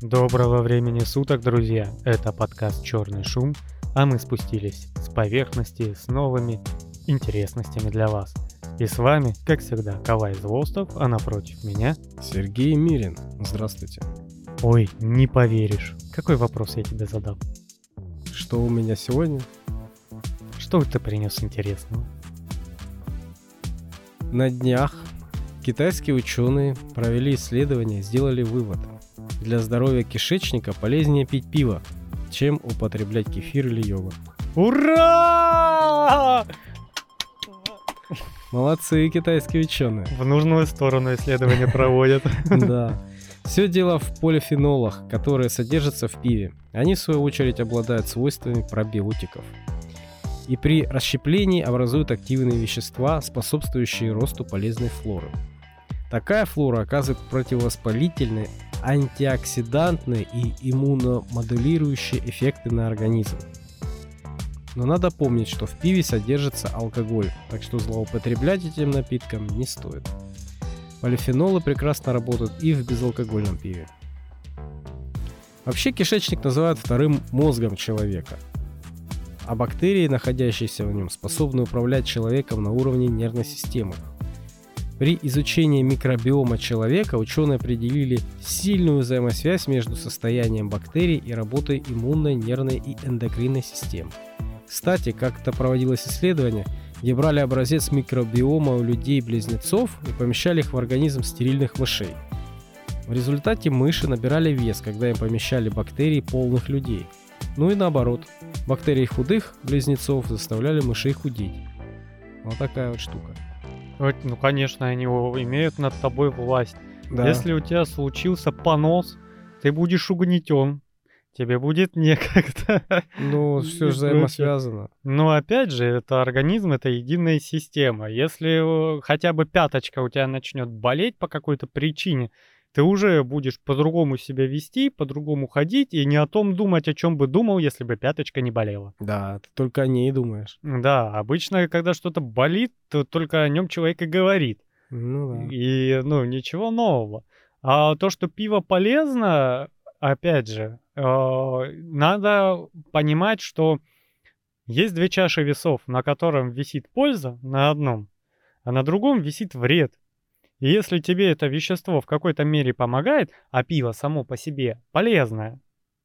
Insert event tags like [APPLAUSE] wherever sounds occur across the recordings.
Доброго времени суток, друзья! Это подкаст «Черный шум», а мы спустились с поверхности с новыми интересностями для вас. И с вами, как всегда, Кавай Злостов, а напротив меня... Сергей Мирин. Здравствуйте. Ой, не поверишь. Какой вопрос я тебе задал? Что у меня сегодня? Что ты принес интересного? На днях китайские ученые провели исследование и сделали вывод. Для здоровья кишечника полезнее пить пиво, чем употреблять кефир или йогурт. Ура! Молодцы китайские ученые. В нужную сторону исследования проводят. [LAUGHS] Да. Все дело в полифенолах, которые содержатся в пиве. Они, в свою очередь, обладают свойствами пробиотиков. И при расщеплении образуют активные вещества, способствующие росту полезной флоры. Такая флора оказывает противовоспалительные, антиоксидантные и иммуномодулирующие эффекты на организм. Но надо помнить, что в пиве содержится алкоголь, так что злоупотреблять этим напитком не стоит. Полифенолы прекрасно работают и в безалкогольном пиве. Вообще кишечник называют вторым мозгом человека, а бактерии, находящиеся в нем, способны управлять человеком на уровне нервной системы. При изучении микробиома человека ученые определили сильную взаимосвязь между состоянием бактерий и работой иммунной, нервной и эндокринной систем. Кстати, как-то проводилось исследование, где брали образец микробиома у людей-близнецов и помещали их в организм стерильных мышей. В результате мыши набирали вес, когда им помещали бактерии полных людей. Ну и наоборот, бактерии худых близнецов заставляли мышей худеть. Вот такая вот штука. Ну, конечно, они имеют над тобой власть. Да. Если у тебя случился понос, ты будешь угнетен. Тебе будет некогда. Ну, [LAUGHS] все же взаимосвязано. Но опять же, это организм, это единая система. Если э, хотя бы пяточка у тебя начнет болеть по какой-то причине, ты уже будешь по-другому себя вести, по-другому ходить и не о том думать, о чем бы думал, если бы пяточка не болела. Да, ты только о ней думаешь. Да, обычно, когда что-то болит, то только о нем человек и говорит. Ну да. И, ну, ничего нового. А то, что пиво полезно, опять же, э, надо понимать, что есть две чаши весов, на котором висит польза на одном, а на другом висит вред. И если тебе это вещество в какой-то мере помогает, а пиво само по себе полезное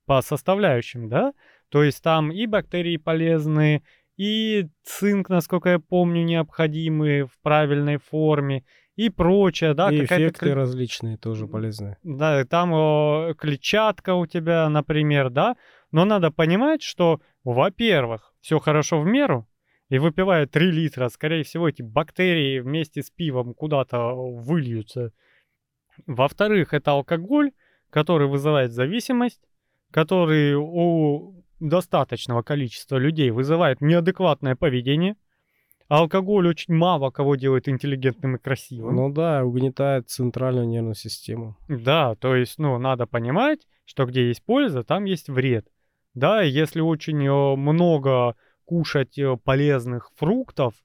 по составляющим, да, то есть там и бактерии полезные, и цинк, насколько я помню, необходимый в правильной форме, и прочее, да. И эффекты кл... различные тоже полезные. Да, там о, клетчатка у тебя, например, да. Но надо понимать, что, во-первых, все хорошо в меру, и выпивая 3 литра, скорее всего, эти бактерии вместе с пивом куда-то выльются. Во-вторых, это алкоголь, который вызывает зависимость, который у достаточного количества людей вызывает неадекватное поведение. А алкоголь очень мало кого делает интеллигентным и красивым. Ну да, угнетает центральную нервную систему. Да, то есть, ну, надо понимать, что где есть польза, там есть вред. Да, если очень э, много кушать э, полезных фруктов,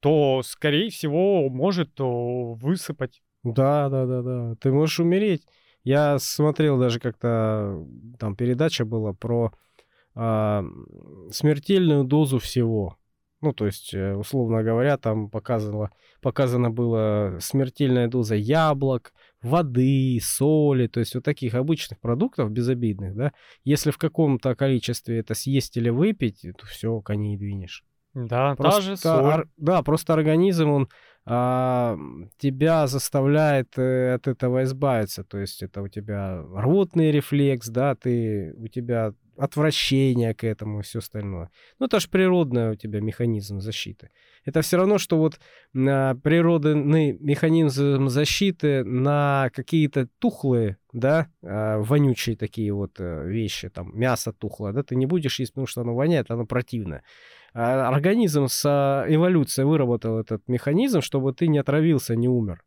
то, скорее всего, может высыпать. Да, да, да, да. Ты можешь умереть. Я смотрел даже как-то там передача была про э, смертельную дозу всего. Ну, то есть, э, условно говоря, там показано, показано было смертельная доза яблок, воды, соли, то есть вот таких обычных продуктов безобидных, да. Если в каком-то количестве это съесть или выпить, то все, коней двинешь. Да, просто, та же соль. Ор, да, просто организм, он а, тебя заставляет э, от этого избавиться. То есть это у тебя рвотный рефлекс, да, ты, у тебя отвращение к этому и все остальное. Ну, это же природный у тебя механизм защиты. Это все равно, что вот а, природный механизм защиты на какие-то тухлые, да, а, вонючие такие вот а, вещи, там, мясо тухлое, да, ты не будешь есть, потому что оно воняет, оно противное. А организм с эволюцией выработал этот механизм, чтобы ты не отравился, не умер.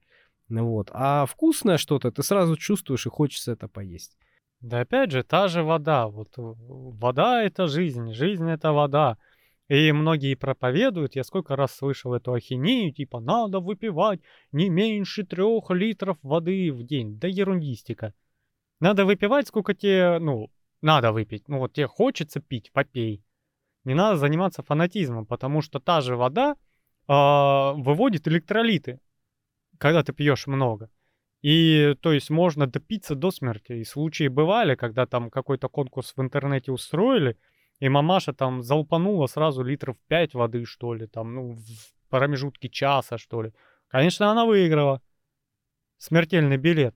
Вот. А вкусное что-то ты сразу чувствуешь и хочется это поесть. Да опять же, та же вода. Вот вода это жизнь, жизнь это вода. И многие проповедуют, я сколько раз слышал эту ахинею, типа надо выпивать не меньше трех литров воды в день. Да ерундистика. Надо выпивать, сколько тебе, ну, надо выпить. Ну, вот тебе хочется пить, попей. Не надо заниматься фанатизмом, потому что та же вода э, выводит электролиты, когда ты пьешь много. И, то есть, можно допиться до смерти. И случаи бывали, когда там какой-то конкурс в интернете устроили, и мамаша там залпанула сразу литров 5 воды, что ли, там, ну, в промежутке часа, что ли. Конечно, она выиграла смертельный билет.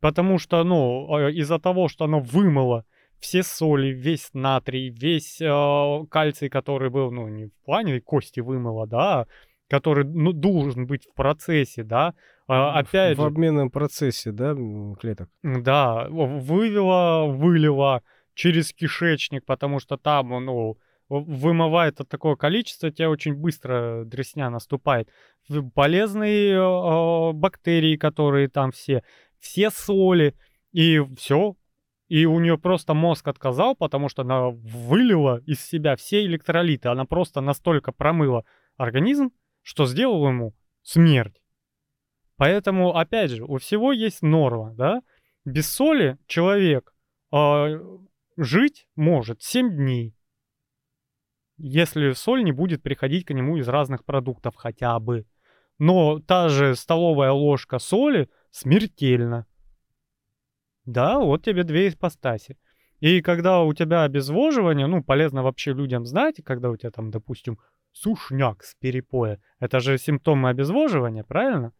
Потому что, ну, а, из-за того, что оно вымыло все соли, весь натрий, весь э, кальций, который был, ну, не в плане кости вымыло, да, который ну, должен быть в процессе, да, а, опять в, же... В обменном процессе, да, клеток? Да, вывела, вылила через кишечник, потому что там, ну, вымывает от такого количества, тебе очень быстро дресня наступает. Полезные э, бактерии, которые там все, все соли, и все. И у нее просто мозг отказал, потому что она вылила из себя все электролиты. Она просто настолько промыла организм, что сделала ему смерть. Поэтому, опять же, у всего есть норма, да? Без соли человек э, жить может 7 дней, если соль не будет приходить к нему из разных продуктов хотя бы. Но та же столовая ложка соли смертельна. Да, вот тебе две ипостаси. И когда у тебя обезвоживание, ну, полезно вообще людям знать, когда у тебя там, допустим, сушняк с перепоя, это же симптомы обезвоживания, правильно?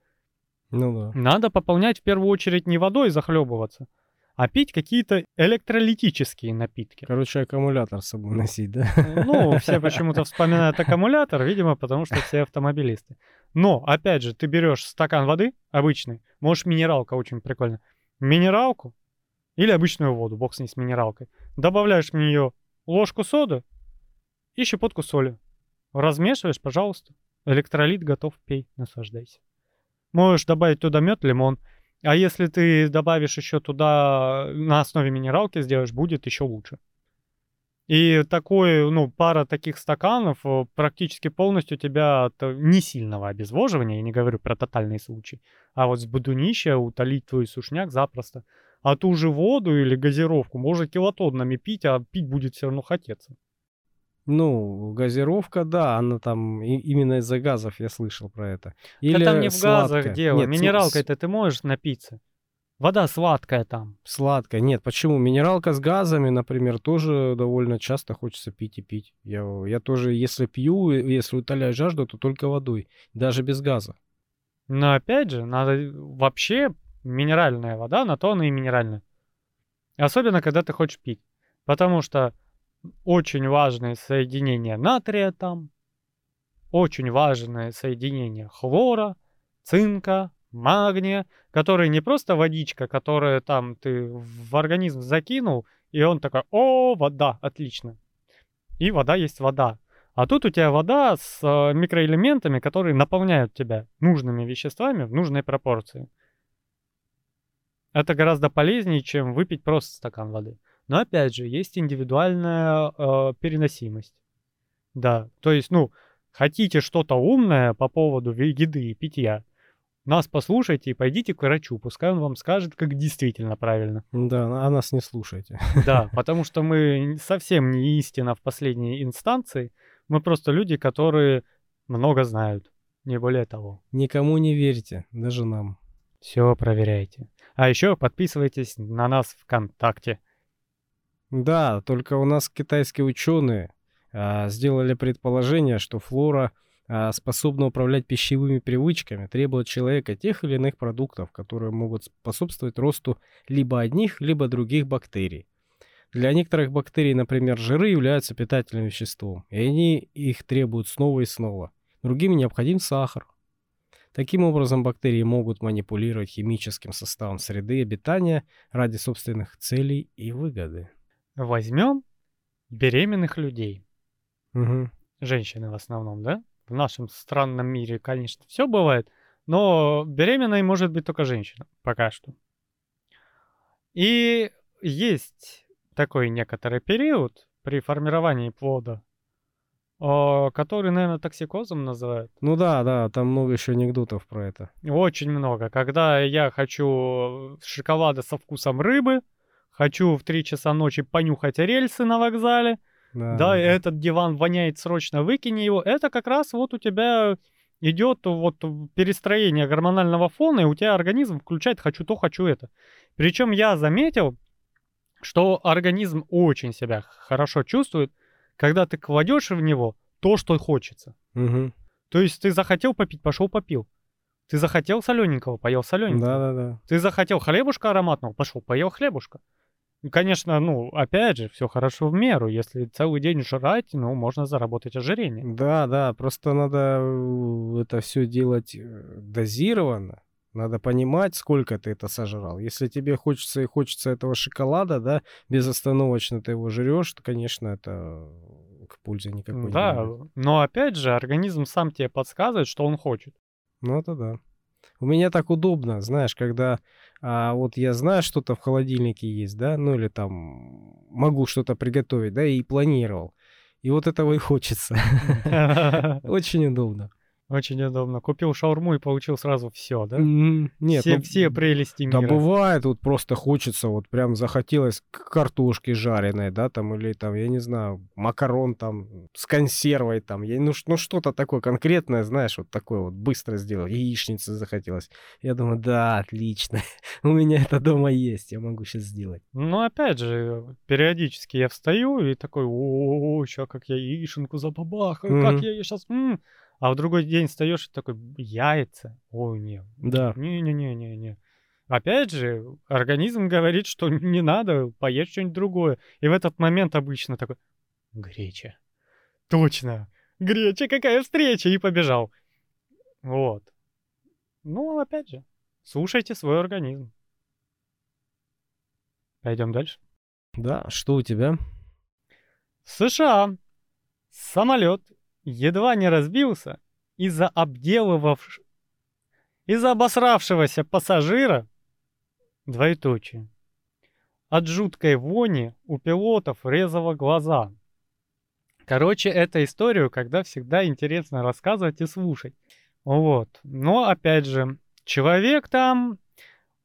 Ну да. Надо пополнять в первую очередь не водой захлебываться, а пить какие-то электролитические напитки. Короче, аккумулятор с собой носить, да? Ну, все почему-то вспоминают аккумулятор, видимо, потому что все автомобилисты. Но, опять же, ты берешь стакан воды обычный, можешь минералка очень прикольно. Минералку или обычную воду, бог с ней с минералкой. Добавляешь в нее ложку соды и щепотку соли. Размешиваешь, пожалуйста. Электролит готов, пей, наслаждайся. Можешь добавить туда мед, лимон. А если ты добавишь еще туда на основе минералки сделаешь, будет еще лучше. И такой, ну, пара таких стаканов э, практически полностью тебя от э, не сильного обезвоживания, я не говорю про тотальный случай, а вот с будунища утолить твой сушняк запросто. А ту же воду или газировку можно килотоннами пить, а пить будет все равно хотеться. Ну, газировка, да, она там и, именно из-за газов я слышал про это. Или да там не в газах дело. Нет, Минералкой-то с... ты можешь напиться. Вода сладкая там. Сладкая. Нет, почему? Минералка с газами, например, тоже довольно часто хочется пить и пить. Я, я тоже, если пью, если утоляю жажду, то только водой, даже без газа. Но опять же, надо вообще минеральная вода, на то она и минеральная. Особенно, когда ты хочешь пить. Потому что очень важное соединение натрия там, очень важное соединение хлора, цинка, магния, который не просто водичка, которая там ты в организм закинул, и он такой, о, вода, отлично. И вода есть вода. А тут у тебя вода с э, микроэлементами, которые наполняют тебя нужными веществами в нужной пропорции. Это гораздо полезнее, чем выпить просто стакан воды. Но опять же, есть индивидуальная э, переносимость. Да, то есть, ну, хотите что-то умное по поводу еды и питья, нас послушайте и пойдите к врачу, пускай он вам скажет, как действительно правильно. Да, а нас не слушайте. Да, [LAUGHS] потому что мы совсем не истина в последней инстанции, мы просто люди, которые много знают, не более того. Никому не верьте, даже нам. Все проверяйте. А еще подписывайтесь на нас ВКонтакте. Да, только у нас китайские ученые а, сделали предположение, что флора а, способна управлять пищевыми привычками, требует человека тех или иных продуктов, которые могут способствовать росту либо одних, либо других бактерий. Для некоторых бактерий, например, жиры являются питательным веществом, и они их требуют снова и снова. Другим необходим сахар. Таким образом, бактерии могут манипулировать химическим составом среды обитания ради собственных целей и выгоды. Возьмем беременных людей. Угу. Женщины в основном, да? В нашем странном мире, конечно, все бывает, но беременной может быть только женщина, пока что. И есть такой некоторый период при формировании плода, который, наверное, токсикозом называют. Ну да, да, там много еще анекдотов про это. Очень много. Когда я хочу шоколада со вкусом рыбы, хочу в 3 часа ночи понюхать рельсы на вокзале, Да, да, этот диван воняет, срочно выкини его. Это как раз вот у тебя идет вот перестроение гормонального фона, и у тебя организм включает «хочу то, хочу это». Причем я заметил, что организм очень себя хорошо чувствует, когда ты кладешь в него то, что хочется. Мгм. То есть ты захотел попить, пошел попил. Ты захотел солененького, поел солененького. Да-да-да. Ты захотел хлебушка ароматного, пошел поел хлебушка. И, Конечно, ну, опять же, все хорошо в меру. Если целый день жрать, ну, можно заработать ожирение. Да, да, просто надо это все делать э, дозированно. Надо понимать, сколько ты это сожрал. Если тебе хочется и хочется этого шоколада, да, безостановочно ты его жрешь, то, конечно, это к пользе никакой не Да, но опять же, организм сам тебе подсказывает, что он хочет. Ну, это да. У меня так удобно, знаешь, когда а, вот я знаю, что-то в холодильнике есть, да, ну или там могу что-то приготовить, да, и планировал. И вот этого и хочется. [LAUGHS] Очень удобно. Очень удобно. Купил шаурму и получил сразу все, да? Нет, все, ну, все прелести Да мира. бывает, вот просто хочется, вот прям захотелось к- картошки жареной, да, там, или там, я не знаю, макарон там с консервой там, я, ну, ну что-то такое конкретное, знаешь, вот такое вот быстро сделать, яичницы захотелось. Я думаю, да, отлично, [LAUGHS] у меня это дома есть, я могу сейчас сделать. Ну, опять же, периодически я встаю и такой, о, сейчас как я яишенку забабахаю, как я ее сейчас... А в другой день встаешь и такой, яйца? Ой, не, Да, не-не-не-не-не. Опять же, организм говорит, что не надо, поешь что-нибудь другое. И в этот момент обычно такой, греча. Точно, греча, какая встреча, и побежал. Вот. Ну, опять же, слушайте свой организм. Пойдем дальше. да, что у тебя? В США самолет едва не разбился из-за обделывавш... из-за обосравшегося пассажира двоеточие. От жуткой вони у пилотов резало глаза. Короче, это историю, когда всегда интересно рассказывать и слушать. Вот. Но, опять же, человек там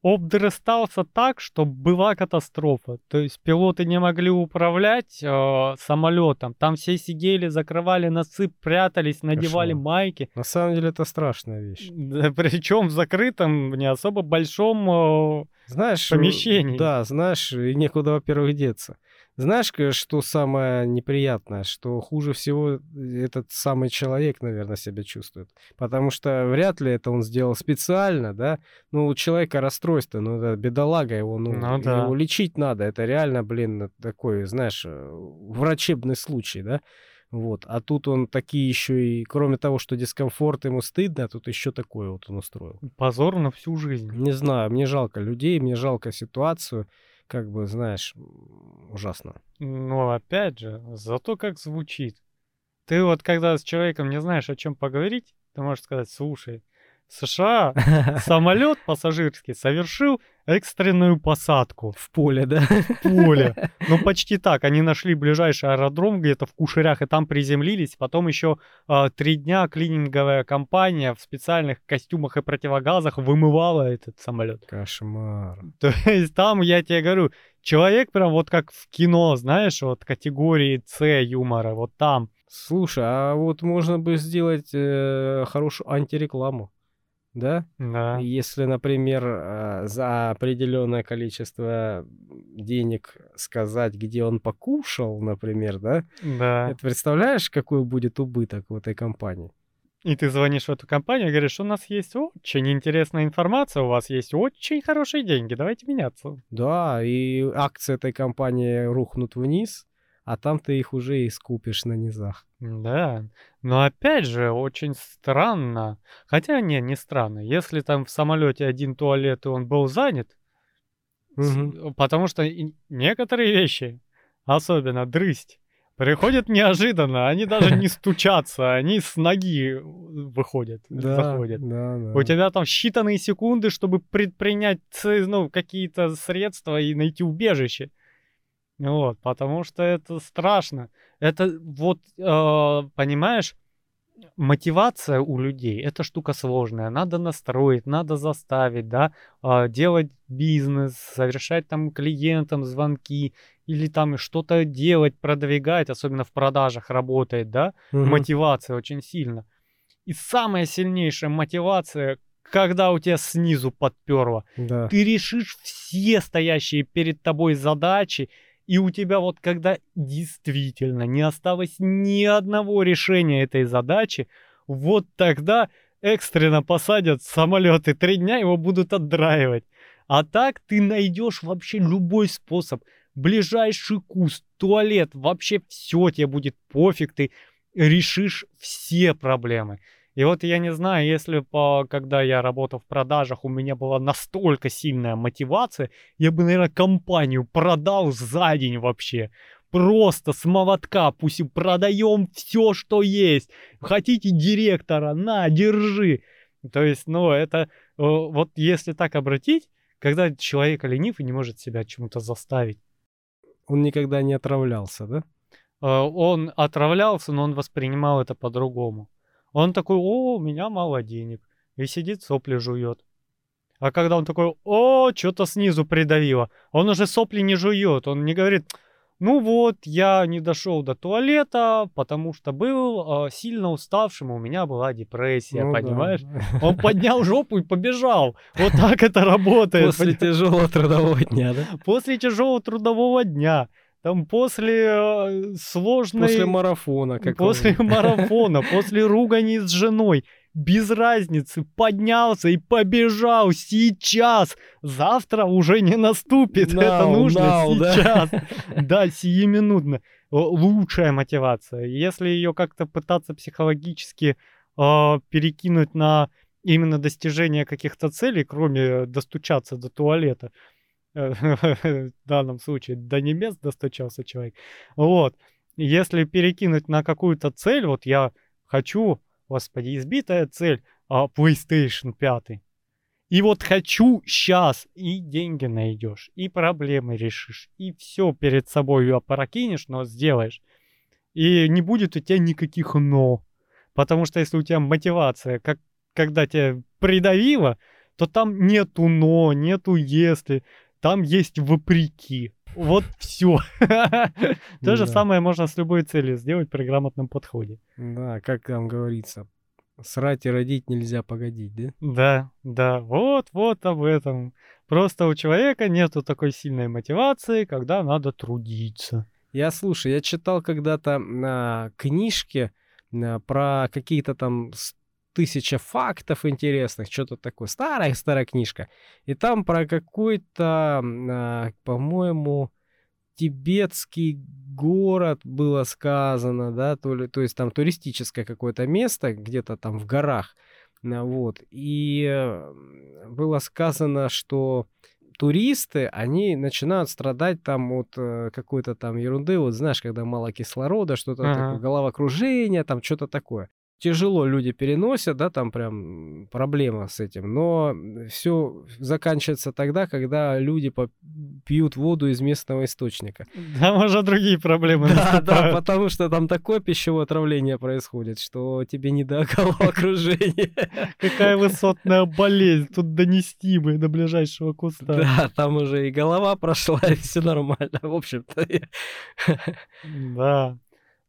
обдрыстался так, что была катастрофа. То есть пилоты не могли управлять э, самолетом. Там все сидели, закрывали носы, прятались, надевали Кошмар. майки. На самом деле это страшная вещь. [LAUGHS] причем в закрытом, не особо большом э, Знаешь, э, помещении. Да, знаешь, и некуда, во-первых, деться. Знаешь, что самое неприятное, что хуже всего этот самый человек, наверное, себя чувствует. Потому что вряд ли это он сделал специально, да. Ну, у человека расстройство, ну, это бедолага его, ну, Ну да. его лечить надо. Это реально, блин, такой, знаешь, э, врачебный случай, да. Вот. А тут он такие еще и, кроме того, что дискомфорт ему стыдно, тут еще такое вот он устроил. позор на всю жизнь. Не знаю, мне жалко людей, мне жалко ситуацию. Как бы, знаешь, ужасно. Но опять же, зато как звучит. Ты вот когда с человеком не знаешь, о чем поговорить, ты можешь сказать, слушай, США [LAUGHS] самолет пассажирский совершил экстренную посадку В поле, да? в поле. [LAUGHS] Ну, почти так. Они нашли ближайший аэродром где-то в Кушерях и там приземлились. Потом еще а, три дня клининговая компания в специальных костюмах и противогазах вымывала этот самолет. Кошмар. [LAUGHS] То есть там, я тебе говорю, человек прям вот как в кино, знаешь, вот категории С юмора, вот там. Слушай, а вот можно бы сделать э, хорошую антирекламу, да? Да. Если, например, э, за определенное количество денег сказать, где он покушал, например, да? Да. Это представляешь, какой будет убыток в этой компании? И ты звонишь в эту компанию и говоришь, у нас есть очень интересная информация, у вас есть очень хорошие деньги, давайте меняться. Да, и акции этой компании рухнут вниз, а там ты их уже и скупишь на низах. Да, но опять же, очень странно. Хотя, не, не странно. Если там в самолете один туалет, и он был занят, Мгм. потому что некоторые вещи, особенно дрысть, приходят неожиданно. Они даже не [LAUGHS] стучатся, они с ноги выходят, Да, заходят. да, да. У тебя там считанные секунды, чтобы предпринять ну, какие-то средства и найти убежище. Вот, потому что это страшно. Это вот, э, понимаешь, мотивация у людей это штука сложная. Надо настроить, надо заставить, да, а, делать бизнес, совершать там клиентам звонки или там что-то делать, продвигать, особенно в продажах работает, да, Мгм. мотивация очень сильно. И самая сильнейшая мотивация, когда у тебя снизу подперло, Да. ты решишь все стоящие перед тобой задачи, и у тебя вот когда действительно не осталось ни одного решения этой задачи, вот тогда экстренно посадят самолеты, три дня его будут отдраивать. А так ты найдешь вообще любой способ. Ближайший куст, туалет, вообще все тебе будет пофиг, ты решишь все проблемы. И вот я не знаю, если по, когда я работал в продажах, у меня была настолько сильная мотивация, я бы, наверное, компанию продал за день вообще. Просто с молотка, пусть и продаем все, что есть. Хотите директора, на, держи. То есть, ну, это вот если так обратить, когда человек ленив и не может себя чему-то заставить. Он никогда не отравлялся, да? Э, Он отравлялся, но он воспринимал это по-другому. Он такой, о, у меня мало денег. И сидит, сопли жует. А когда он такой, о, что-то снизу придавило, он уже сопли не жует. Он не говорит, ну вот, я не дошел до туалета, потому что был э, сильно уставшим, у меня была депрессия, Ну да. понимаешь? Он поднял жопу и побежал. Вот так это работает. После тяжелого трудового дня, да? после тяжелого трудового дня, там после э, сложной... После марафона. Как после марафона, после ругани с женой, без разницы, поднялся и побежал сейчас. Завтра уже не наступит, это Now, нужно now, да. сейчас. Да, сиюминутно. О, Лучшая мотивация. Если ее как-то пытаться психологически э, перекинуть на именно достижение каких-то целей, кроме достучаться до туалета, э, в данном случае до небес достучался человек. Вот. Если перекинуть на какую-то цель, вот я хочу, господи, избитая цель, а, PlayStation 5. И вот хочу сейчас, и деньги найдешь, и проблемы решишь, и все перед собой опрокинешь, но сделаешь. И не будет у тебя никаких но. Потому что если у тебя мотивация, как когда тебя придавило, то там нету но, нету если, там есть вопреки. Вот все. [LAUGHS] То же самое можно с любой целью сделать при грамотном подходе. Да, как там говорится, срать и родить нельзя погодить, да? Да, да, вот, вот об этом. Просто у человека нету такой сильной мотивации, когда надо трудиться. Я слушай, я читал когда-то на книжке а, про какие-то там тысяча фактов интересных, что-то такое. Старая старая книжка. И там про какой-то, а, по-моему, тибетский город было сказано, да, то, ли, то есть там туристическое какое-то место, где-то там в горах, а, вот, и было сказано, что туристы, они начинают страдать там от э, какой-то там ерунды, вот знаешь, когда мало кислорода, что-то Ага. такое, головокружение, там что-то такое. Тяжело люди переносят, да, там прям проблема с этим, но все заканчивается тогда, когда люди пьют воду из местного источника. Там уже другие проблемы [LAUGHS] Да, да, потому что там такое пищевое отравление происходит, что тебе не до головокружения. [LAUGHS] Какая высотная болезнь. Тут донести бы до ближайшего куста. Да, там уже и голова прошла, [LAUGHS] и все нормально. В общем-то, Да.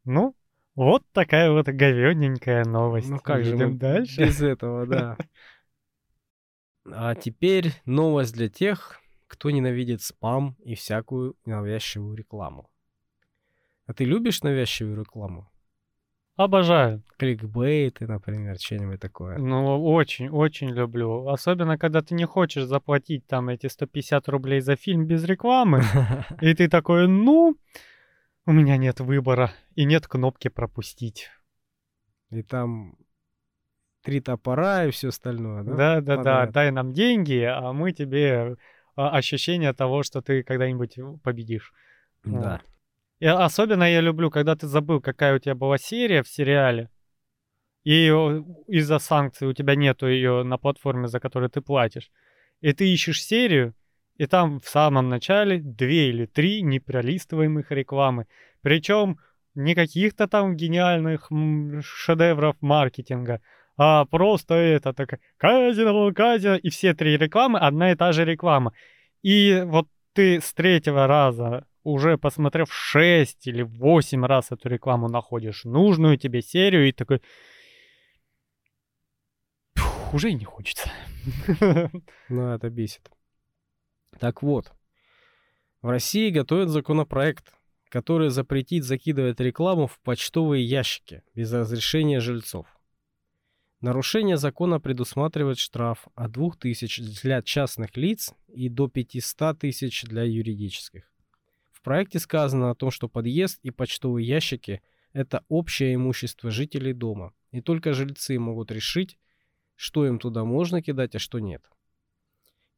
Ну, вот такая вот говёненькая новость. ну как же мы Идем дальше. без этого, [LAUGHS] да. А теперь новость для тех, кто ненавидит спам и всякую навязчивую рекламу. А ты любишь навязчивую рекламу? Обожаю. Кликбейты, например, что-нибудь такое. Ну, очень, очень люблю. Особенно, когда ты не хочешь заплатить там эти 150 рублей за фильм без рекламы. [LAUGHS] И ты такой, ну, у меня нет выбора. И нет кнопки пропустить. И там три топора и все остальное, да? Да, да, да. Подряд. Дай нам деньги, а мы тебе а, ощущение того, что ты когда-нибудь победишь. Да. И особенно я люблю, когда ты забыл, какая у тебя была серия в сериале, и из-за санкций у тебя нету ее на платформе, за которую ты платишь. И ты ищешь серию, и там в самом начале две или три непролистываемых рекламы. Причем не каких-то там гениальных шедевров маркетинга, а просто это такая казино, казино, и все три рекламы одна и та же реклама. И вот ты с третьего раза, уже посмотрев 6 или 8 раз эту рекламу, находишь нужную тебе серию и такой... Фух, уже не хочется. Ну, это бесит. Так вот, в России готовят законопроект, который запретит закидывать рекламу в почтовые ящики без разрешения жильцов. Нарушение закона предусматривает штраф от 2000 для частных лиц и до 500 тысяч для юридических. В проекте сказано о том, что подъезд и почтовые ящики – это общее имущество жителей дома, и только жильцы могут решить, что им туда можно кидать, а что нет.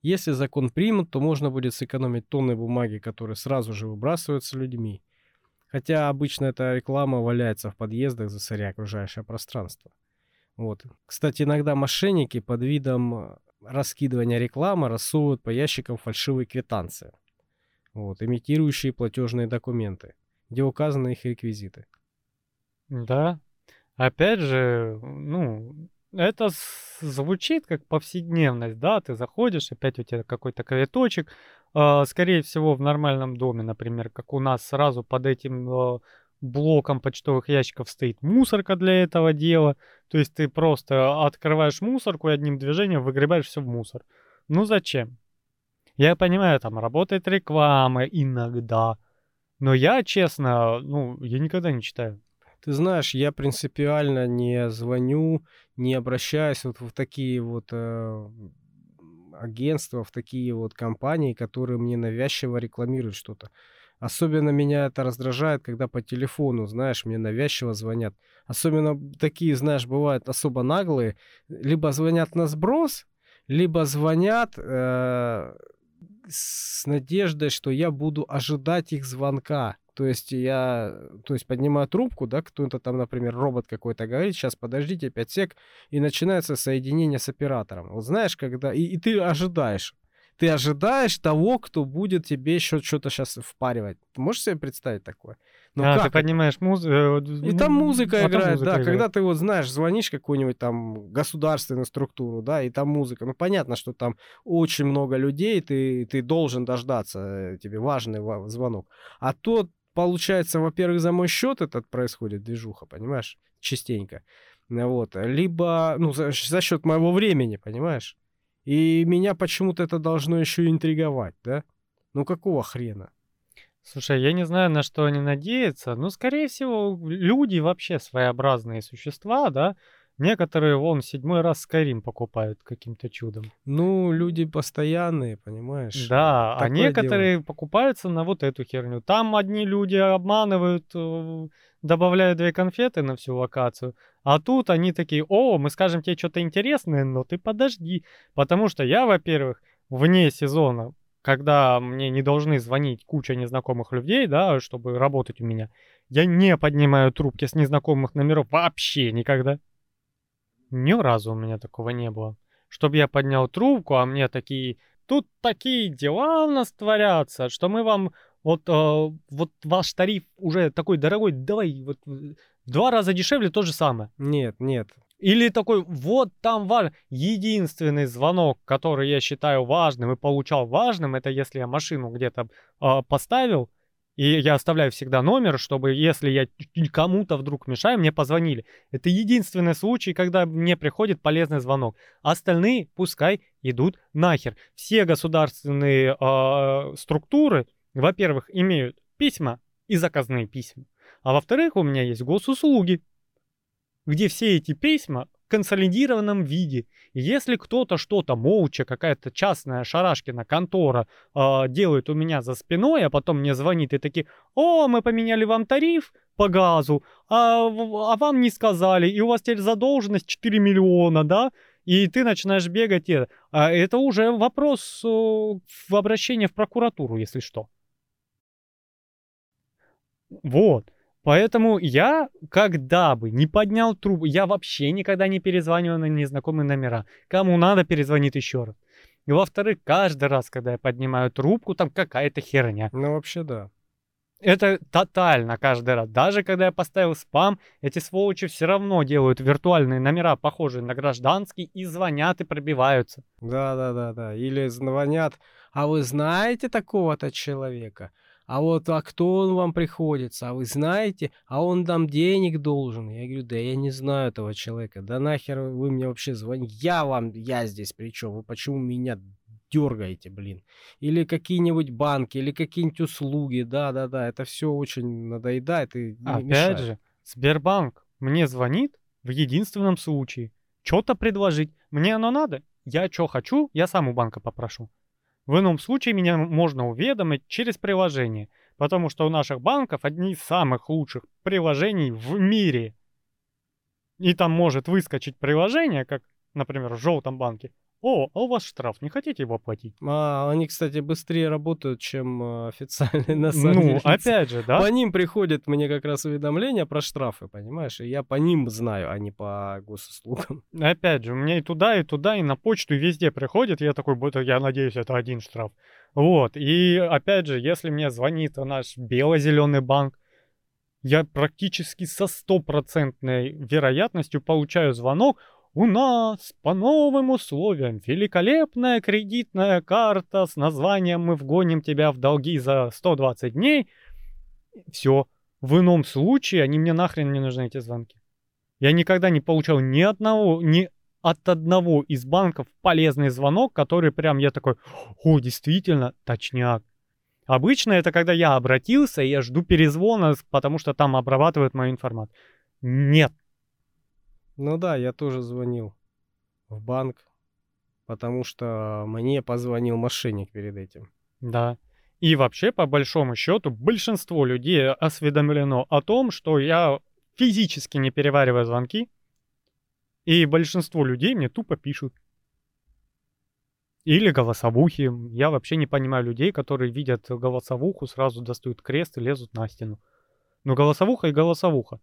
Если закон примут, то можно будет сэкономить тонны бумаги, которые сразу же выбрасываются людьми. Хотя обычно эта реклама валяется в подъездах, засоряя окружающее пространство. Вот. Кстати, иногда мошенники под видом э, раскидывания рекламы рассовывают по ящикам фальшивые квитанции, вот, имитирующие платежные документы, где указаны их реквизиты. Да. Опять же, ну, это звучит как повседневность, да, ты заходишь, опять у тебя какой-то квиточек, э, скорее всего, в нормальном доме, например, как у нас сразу под этим э, блоком почтовых ящиков стоит мусорка для этого дела. То есть ты просто открываешь мусорку и одним движением выгребаешь все в мусор. Ну зачем? Я понимаю, там работает реклама иногда. Но я, честно, ну, я никогда не читаю. Ты знаешь, я принципиально не звоню, не обращаюсь вот в такие вот э, агентства, в такие вот компании, которые мне навязчиво рекламируют что-то. Особенно меня это раздражает, когда по телефону, знаешь, мне навязчиво звонят. Особенно такие, знаешь, бывают особо наглые. Либо звонят на сброс, либо звонят э, с надеждой, что я буду ожидать их звонка. То есть я, то есть поднимаю трубку, да, кто-то там, например, робот какой-то говорит, сейчас подождите 5 сек, и начинается соединение с оператором. Вот знаешь, когда, и, и ты ожидаешь ты ожидаешь того, кто будет тебе еще что-то сейчас впаривать. Ты можешь себе представить такое? Ну, а, как? ты поднимаешь музыку. Э, И там музыка а играет, музыка да. Играет. Когда ты вот знаешь, звонишь какую-нибудь там государственную структуру, да, и там музыка. Ну, понятно, что там очень много людей, ты, ты должен дождаться, э, тебе важный звонок. А то, получается, во-первых, за мой счет этот происходит движуха, понимаешь, частенько. Вот. Либо, ну, за, за счет моего времени, понимаешь? И меня почему-то это должно еще интриговать, да? Ну какого хрена? Слушай, я не знаю, на что они надеются, но, скорее всего, люди вообще своеобразные существа, да? Некоторые, вон, седьмой раз Скайрим покупают каким-то чудом. Ну, люди постоянные, понимаешь? Да, а Такое а некоторые дело. покупаются на вот эту херню. Там одни люди обманывают, э, добавляют две конфеты на всю локацию, а тут они такие, о, мы скажем тебе что-то интересное, но ты подожди. Потому что я, во-первых, вне сезона, когда мне не должны звонить куча незнакомых людей, да, чтобы работать у меня, я не поднимаю трубки с незнакомых номеров вообще никогда. Ни разу у меня такого не было. Чтобы я поднял трубку, а мне такие... Тут такие дела у нас творятся, что мы вам... Вот, э, вот ваш тариф уже такой дорогой, давай вот два раза дешевле то же самое. Нет, нет. Или такой, вот там важно. Единственный звонок, который я считаю важным и получал важным, это если я машину где-то э, поставил, и я оставляю всегда номер, чтобы если я кому-то вдруг мешаю, мне позвонили. Это единственный случай, когда мне приходит полезный звонок. Остальные пускай идут нахер. Все государственные э, структуры, во-первых, имеют письма и заказные письма. А во-вторых, у меня есть госуслуги, где все эти письма консолидированном виде. И если кто-то что-то молча, какая-то частная шарашкина контора э, делает у меня за спиной, а потом мне звонит и такие, о, мы поменяли вам тариф по газу, а, а вам не сказали, и у вас теперь задолженность 4 миллиона, да? И ты начинаешь бегать. И, а это уже вопрос э, в обращении в прокуратуру, если что. Вот. Поэтому я, когда бы не поднял трубу, я вообще никогда не перезваниваю на незнакомые номера. Кому надо, перезвонит еще раз. И во-вторых, каждый раз, когда я поднимаю трубку, там какая-то херня. Ну, вообще, да. Это тотально каждый раз. Даже когда я поставил спам, эти сволочи все равно делают виртуальные номера, похожие на гражданские, и звонят и пробиваются. Да, да, да, да. Или звонят, а вы знаете такого-то человека? А вот а кто он вам приходится? А вы знаете? А он нам денег должен. Я говорю, да я не знаю этого человека. Да нахер вы мне вообще звоните? Я вам, я здесь при чем? Вы почему меня дергаете, блин. Или какие-нибудь банки, или какие-нибудь услуги. Да-да-да, это все очень надоедает и Опять мешает. же, Сбербанк мне звонит в единственном случае. Что-то предложить. Мне оно надо. Я что хочу, я сам у банка попрошу. В ином случае меня можно уведомить через приложение, потому что у наших банков одни из самых лучших приложений в мире. И там может выскочить приложение, как, например, в желтом банке, о, а у вас штраф, не хотите его платить? А, они, кстати, быстрее работают, чем э, официальные [LAUGHS] на самом деле. Ну, опять же, да? По ним приходят мне как раз уведомления про штрафы, понимаешь? И я по ним знаю, а не по госуслугам. [LAUGHS] Опять же, у меня и туда, и туда, и на почту, и везде приходит. Я такой, будто я надеюсь, это один штраф. Вот. И опять же, если мне звонит наш бело-зеленый банк, я практически со стопроцентной вероятностью получаю звонок, у нас по новым условиям великолепная кредитная карта с названием «Мы вгоним тебя в долги за 120 дней». Все. В ином случае они мне нахрен не нужны, эти звонки. Я никогда не получал ни одного, ни от одного из банков полезный звонок, который прям я такой, о, действительно, точняк. Обычно это когда я обратился, и я жду перезвона, потому что там обрабатывают мою информацию. Нет, ну да, я тоже звонил в банк, потому что мне позвонил мошенник перед этим. Да. И вообще, по большому счету, большинство людей осведомлено о том, что я физически не перевариваю звонки, и большинство людей мне тупо пишут. Или голосовухи. Я вообще не понимаю людей, которые видят голосовуху, сразу достают крест и лезут на стену. Ну, голосовуха и голосовуха.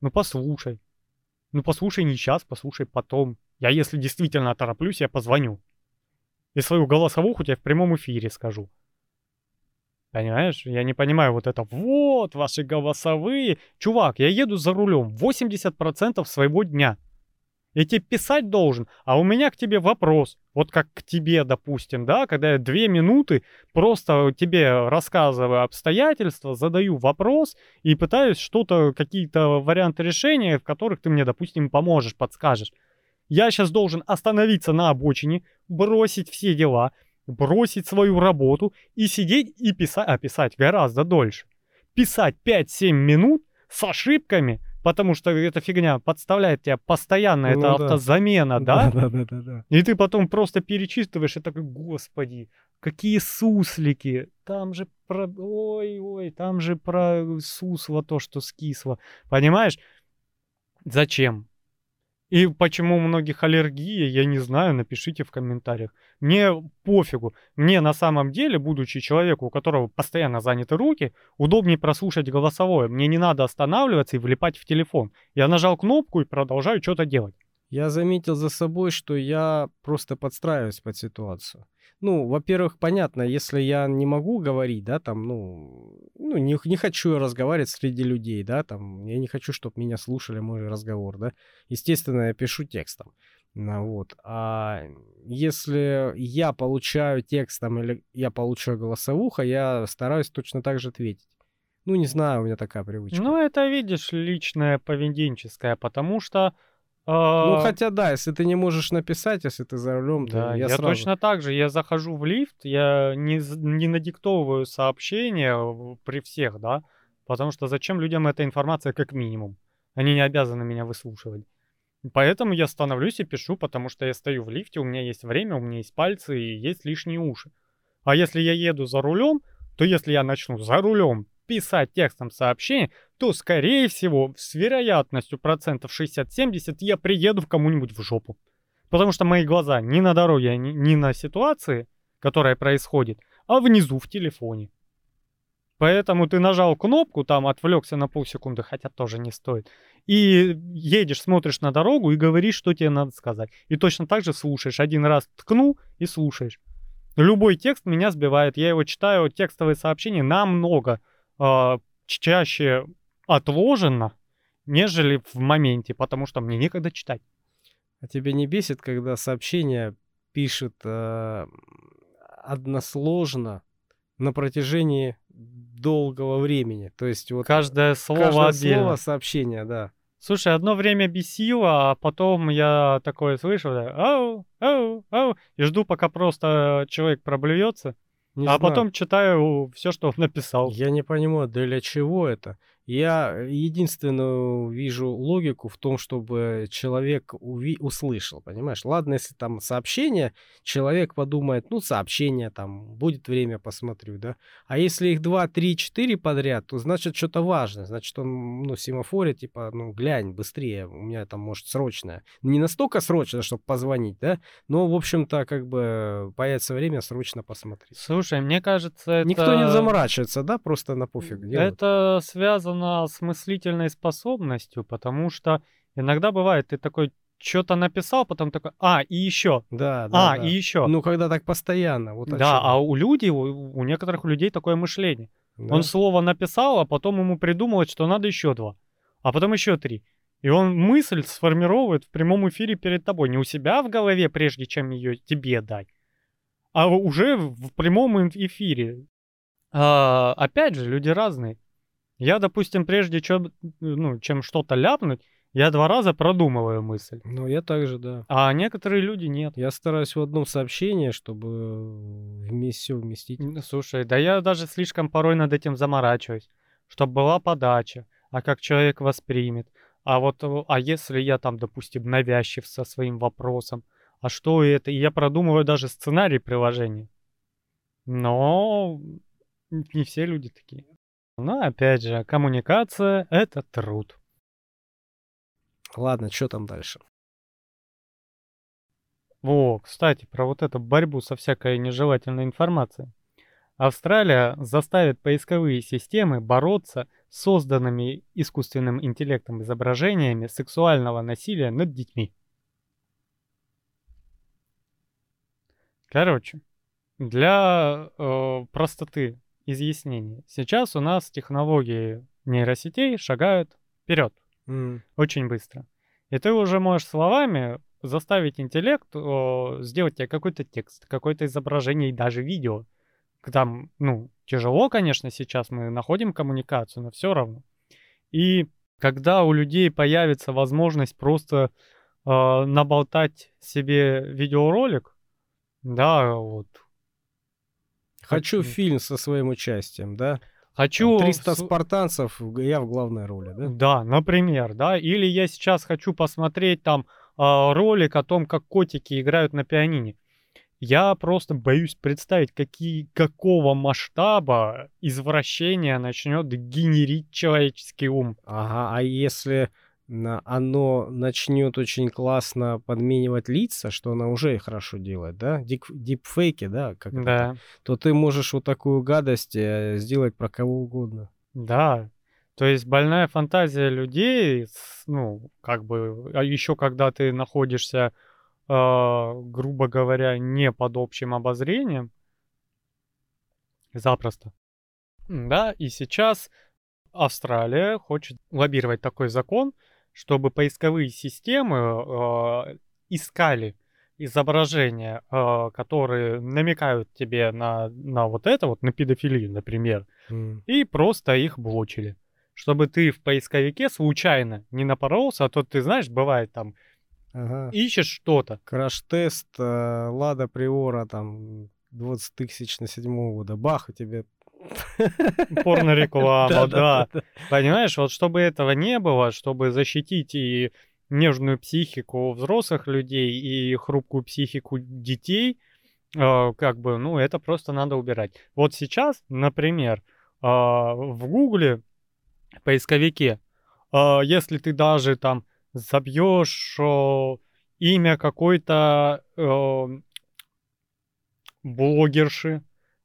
Ну, послушай. Ну послушай не сейчас, послушай потом. Я если действительно тороплюсь, я позвоню. И свою голосовуху тебе в прямом эфире скажу. Понимаешь? Я не понимаю вот это. Вот ваши голосовые. Чувак, я еду за рулем 80% своего дня. Я тебе писать должен, а у меня к тебе вопрос. Вот как к тебе, допустим, да, когда я две минуты просто тебе рассказываю обстоятельства, задаю вопрос и пытаюсь что-то, какие-то варианты решения, в которых ты мне, допустим, поможешь, подскажешь. Я сейчас должен остановиться на обочине, бросить все дела, бросить свою работу и сидеть и писать, а писать гораздо дольше. Писать 5-7 минут с ошибками, потому что эта фигня подставляет тебя постоянно, ну, это да. автозамена, да? Да, да, да, да. И ты потом просто перечитываешь и такой, господи, какие суслики, там же про, ой-ой, там же про сусло то, что скисло, понимаешь? Зачем? И почему у многих аллергия, я не знаю, напишите в комментариях. Мне пофигу. Мне на самом деле, будучи человеком, у которого постоянно заняты руки, удобнее прослушать голосовое. Мне не надо останавливаться и влипать в телефон. Я нажал кнопку и продолжаю что-то делать. Я заметил за собой, что я просто подстраиваюсь под ситуацию. Ну, во-первых, понятно, если я не могу говорить, да, там, ну, ну не, не хочу разговаривать среди людей, да, там, я не хочу, чтобы меня слушали мой разговор, да. Естественно, я пишу текстом. Ну, вот. А если я получаю текстом или я получаю голосовуха, я стараюсь точно так же ответить. Ну, не знаю, у меня такая привычка. Ну, это, видишь, личное поведенческое, потому что ну, а, хотя да, если ты не можешь написать, если ты за рулем, то да, я, я сразу... точно так же. Я захожу в лифт, я не, не надиктовываю сообщения при всех, да, потому что зачем людям эта информация как минимум? Они не обязаны меня выслушивать. Поэтому я становлюсь и пишу, потому что я стою в лифте, у меня есть время, у меня есть пальцы и есть лишние уши. А если я еду за рулем, то если я начну за рулем писать текстом сообщение, то, скорее всего, с вероятностью процентов 60-70 я приеду в кому-нибудь в жопу. Потому что мои глаза не на дороге, не, не на ситуации, которая происходит, а внизу в телефоне. Поэтому ты нажал кнопку, там отвлекся на полсекунды, хотя тоже не стоит. И едешь, смотришь на дорогу и говоришь, что тебе надо сказать. И точно так же слушаешь. Один раз ткнул и слушаешь. Любой текст меня сбивает. Я его читаю, текстовые сообщения намного э, чаще отложено, нежели в моменте, потому что мне некогда читать. А тебя не бесит, когда сообщение пишет э, односложно на протяжении долгого времени? То есть вот Каждое слово каждое отдельно. слово сообщения, да. Слушай, одно время бесило, а потом я такое слышу, да, ау, ау, ау, и жду, пока просто человек проблюется, Не а знаю. потом читаю все, что он написал. Я не понимаю, для чего это. Я единственную вижу логику в том, чтобы человек уви- услышал, понимаешь? Ладно, если там сообщение, человек подумает, ну, сообщение там, будет время, посмотрю, да? А если их два, три, четыре подряд, то значит что-то важное. Значит, он, ну, семафорит, типа, ну, глянь, быстрее, у меня там, может, срочное. Не настолько срочно, чтобы позвонить, да? Но, в общем-то, как бы появится время срочно посмотреть. Слушай, мне кажется, это... Никто не заморачивается, да? Просто на пофиг делают. Это связано с мыслительной способностью, потому что иногда бывает, ты такой что-то написал, потом такой, а, и еще, Да, да, а, да. и еще. Ну, когда так постоянно. Вот да, а у людей, у, у некоторых людей такое мышление. Да. Он слово написал, а потом ему придумалось, что надо еще два, а потом еще три. И он мысль сформировывает в прямом эфире перед тобой. Не у себя в голове, прежде чем ее тебе дать, а уже в прямом эфире. А, опять же, люди разные. Я, допустим, прежде чем, ну, чем что-то ляпнуть, я два раза продумываю мысль. Ну, я также, да. А некоторые люди нет. Я стараюсь в одном сообщении, чтобы вместе все вместить. Слушай, да я даже слишком порой над этим заморачиваюсь, чтобы была подача, а как человек воспримет. А вот, э, а если я там, допустим, навязчив со своим вопросом, а что это? И я продумываю даже сценарий приложения. Но не все люди такие. Но опять же, коммуникация — это труд. Ладно, что там дальше? Во, кстати, про вот эту борьбу со всякой нежелательной информацией. Австралия заставит поисковые системы бороться с созданными искусственным интеллектом изображениями сексуального насилия над детьми. Короче, для э, простоты изъяснения, сейчас у нас технологии нейросетей шагают вперед М, очень быстро. И ты уже можешь словами заставить интеллект о, сделать тебе какой-то текст, какое-то изображение и даже видео. Там, ну, тяжело, конечно, сейчас мы находим коммуникацию, но все равно. И когда у людей появится возможность просто э, наболтать себе видеоролик, да, вот. Хочу фильм со своим участием, да? Хочу... 300 с- спартанцев, я в главной роли, да? Да, например, да. Или я сейчас хочу посмотреть там а, ролик о том, как котики играют на пианине. Я просто боюсь представить, какие, какого масштаба извращения начнет генерить человеческий ум. Ага, а если оно начнет очень классно подменивать лица, что она уже хорошо делает, да? Дик- дипфейки, да? Как это Да, так? То ты можешь вот такую гадость э, сделать про кого угодно. да. То есть больная фантазия людей, ну, как бы, а еще когда ты находишься, а, грубо говоря, не под общим обозрением, запросто. Да, и сейчас Австралия хочет лоббировать такой закон, чтобы поисковые системы э, искали изображения, э, которые намекают тебе на, на вот это, вот на педофилию, например, М. и просто их блочили. Чтобы ты в поисковике случайно не напоролся, а то ты знаешь, бывает там, Ага. ищешь что-то, Краш-тест э, Лада Приора там 20 тысяч на седьмого года. Бах, и тебе... [LAUGHS] порно-реклама, да. Понимаешь, вот чтобы этого не было, чтобы защитить и нежную психику взрослых людей и хрупкую психику детей, э, как бы, ну, это просто надо убирать. Вот сейчас, например, э, в Гугле поисковике, э, если ты даже там забьешь имя какой-то блогерши,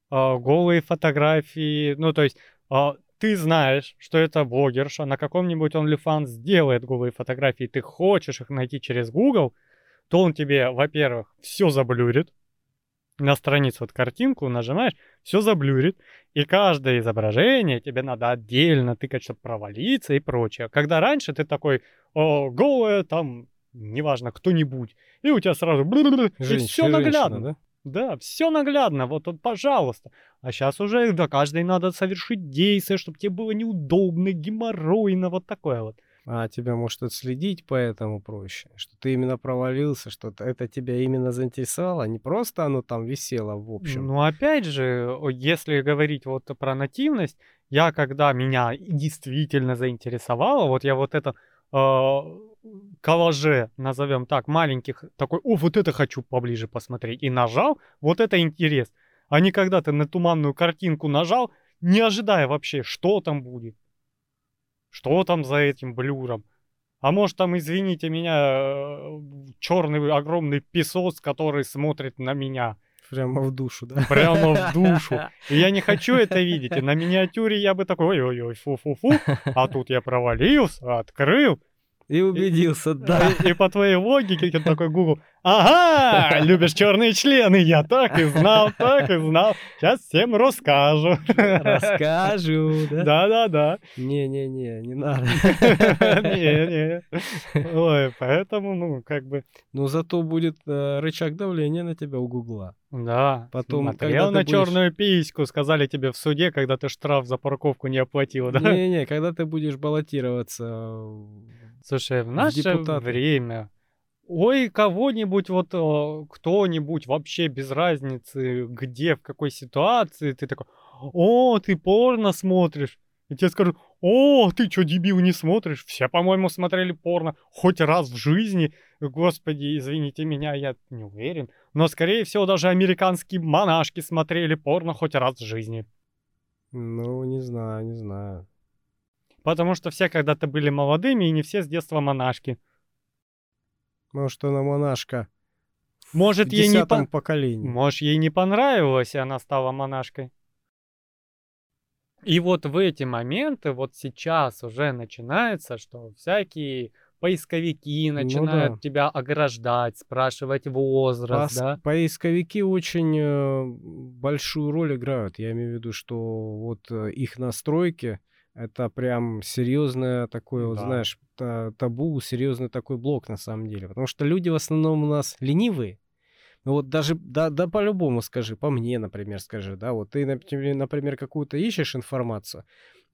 голые фотографии, ну, то есть а, ты знаешь, что это блогерша, на каком-нибудь OnlyFans сделает голые фотографии, ты хочешь их найти через Google, то он тебе, во-первых, все заблюрит, на страницу вот картинку нажимаешь, все заблюрит, и каждое изображение тебе надо отдельно тыкать, чтобы провалиться и прочее. Когда раньше ты такой, о, голое, там, неважно, кто-нибудь, и у тебя сразу и все наглядно. Да? Да, все наглядно, вот, вот, пожалуйста. А сейчас уже до каждой надо совершить действие, чтобы тебе было неудобно, геморройно, вот такое вот а тебя может отследить, поэтому проще, что ты именно провалился, что это тебя именно заинтересовало, а не просто оно там висело в общем. Ну, опять же, если говорить вот про нативность, я когда меня действительно заинтересовало, вот я вот это коллаже, назовем так, маленьких, такой, о, вот это хочу поближе посмотреть, и нажал, вот это интерес. А не когда ты на туманную картинку нажал, не ожидая вообще, что там будет. Что там за этим блюром? А может там, извините меня, э, черный огромный песос, который смотрит на меня. Прямо в душу, да? Прямо в душу. И [LAUGHS] я не хочу это видеть. И на миниатюре я бы такой, ой-ой-ой, фу-фу-фу. А тут я провалился, открыл. И убедился, да. И, и по твоей логике, такой Google, ага, любишь черные члены, я так и знал, так и знал. Сейчас всем расскажу. Расскажу, да? Да-да-да. Не-не-не, не надо. Не-не. Ой, поэтому, ну, как бы... Ну, зато будет э, рычаг давления на тебя у Гугла. Да. Потом, Смотрел на будешь... черную письку, сказали тебе в суде, когда ты штраф за парковку не оплатил, да? Не-не, когда ты будешь баллотироваться Слушай, в наше депутаты. время, ой, кого-нибудь, вот кто-нибудь вообще без разницы, где, в какой ситуации, ты такой, о, ты порно смотришь. И тебе скажут, о, ты что, дебил, не смотришь? Все, по-моему, смотрели порно хоть раз в жизни. Господи, извините меня, я не уверен. Но, скорее всего, даже американские монашки смотрели порно хоть раз в жизни. Ну, не знаю, не знаю. Потому что все когда-то были молодыми, и не все с детства монашки. Может, она монашка. Может, ей не по... поколении. Может, ей не понравилось, и она стала монашкой. И вот в эти моменты, вот сейчас уже начинается, что всякие поисковики начинают ну, да. тебя ограждать, спрашивать возраст, Пос- да? Поисковики очень э, большую роль играют. Я имею в виду, что вот э, их настройки это прям серьезное такое, вот, знаешь, табу, серьезный такой блок на самом деле. Потому что люди в основном у нас ленивые. Ну вот даже, да, да по-любому скажи, по мне, например, скажи, да, вот ты, например, какую-то ищешь информацию,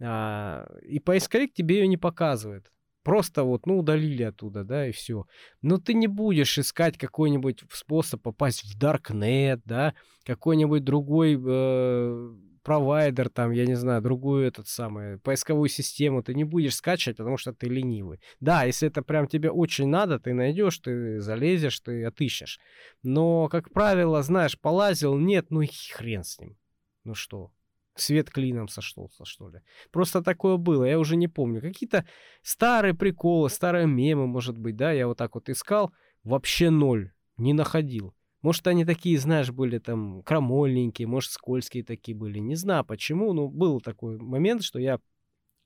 а, и поисковик тебе ее не показывает. Просто вот, ну, удалили оттуда, да, и все. Но ты не будешь искать какой-нибудь способ попасть в Darknet, да, какой-нибудь другой э, провайдер, там, я не знаю, другую этот самый, поисковую систему ты не будешь скачивать, потому что ты ленивый. Да, если это прям тебе очень надо, ты найдешь, ты залезешь, ты отыщешь. Но, как правило, знаешь, полазил, нет, ну и хрен с ним. Ну что, свет клином сошелся, что ли. Просто такое было, я уже не помню. Какие-то старые приколы, старые мемы, может быть, да, я вот так вот искал, вообще ноль, не находил. Может, они такие, знаешь, были там крамольненькие, может, скользкие такие были. Не знаю почему, но был такой момент, что я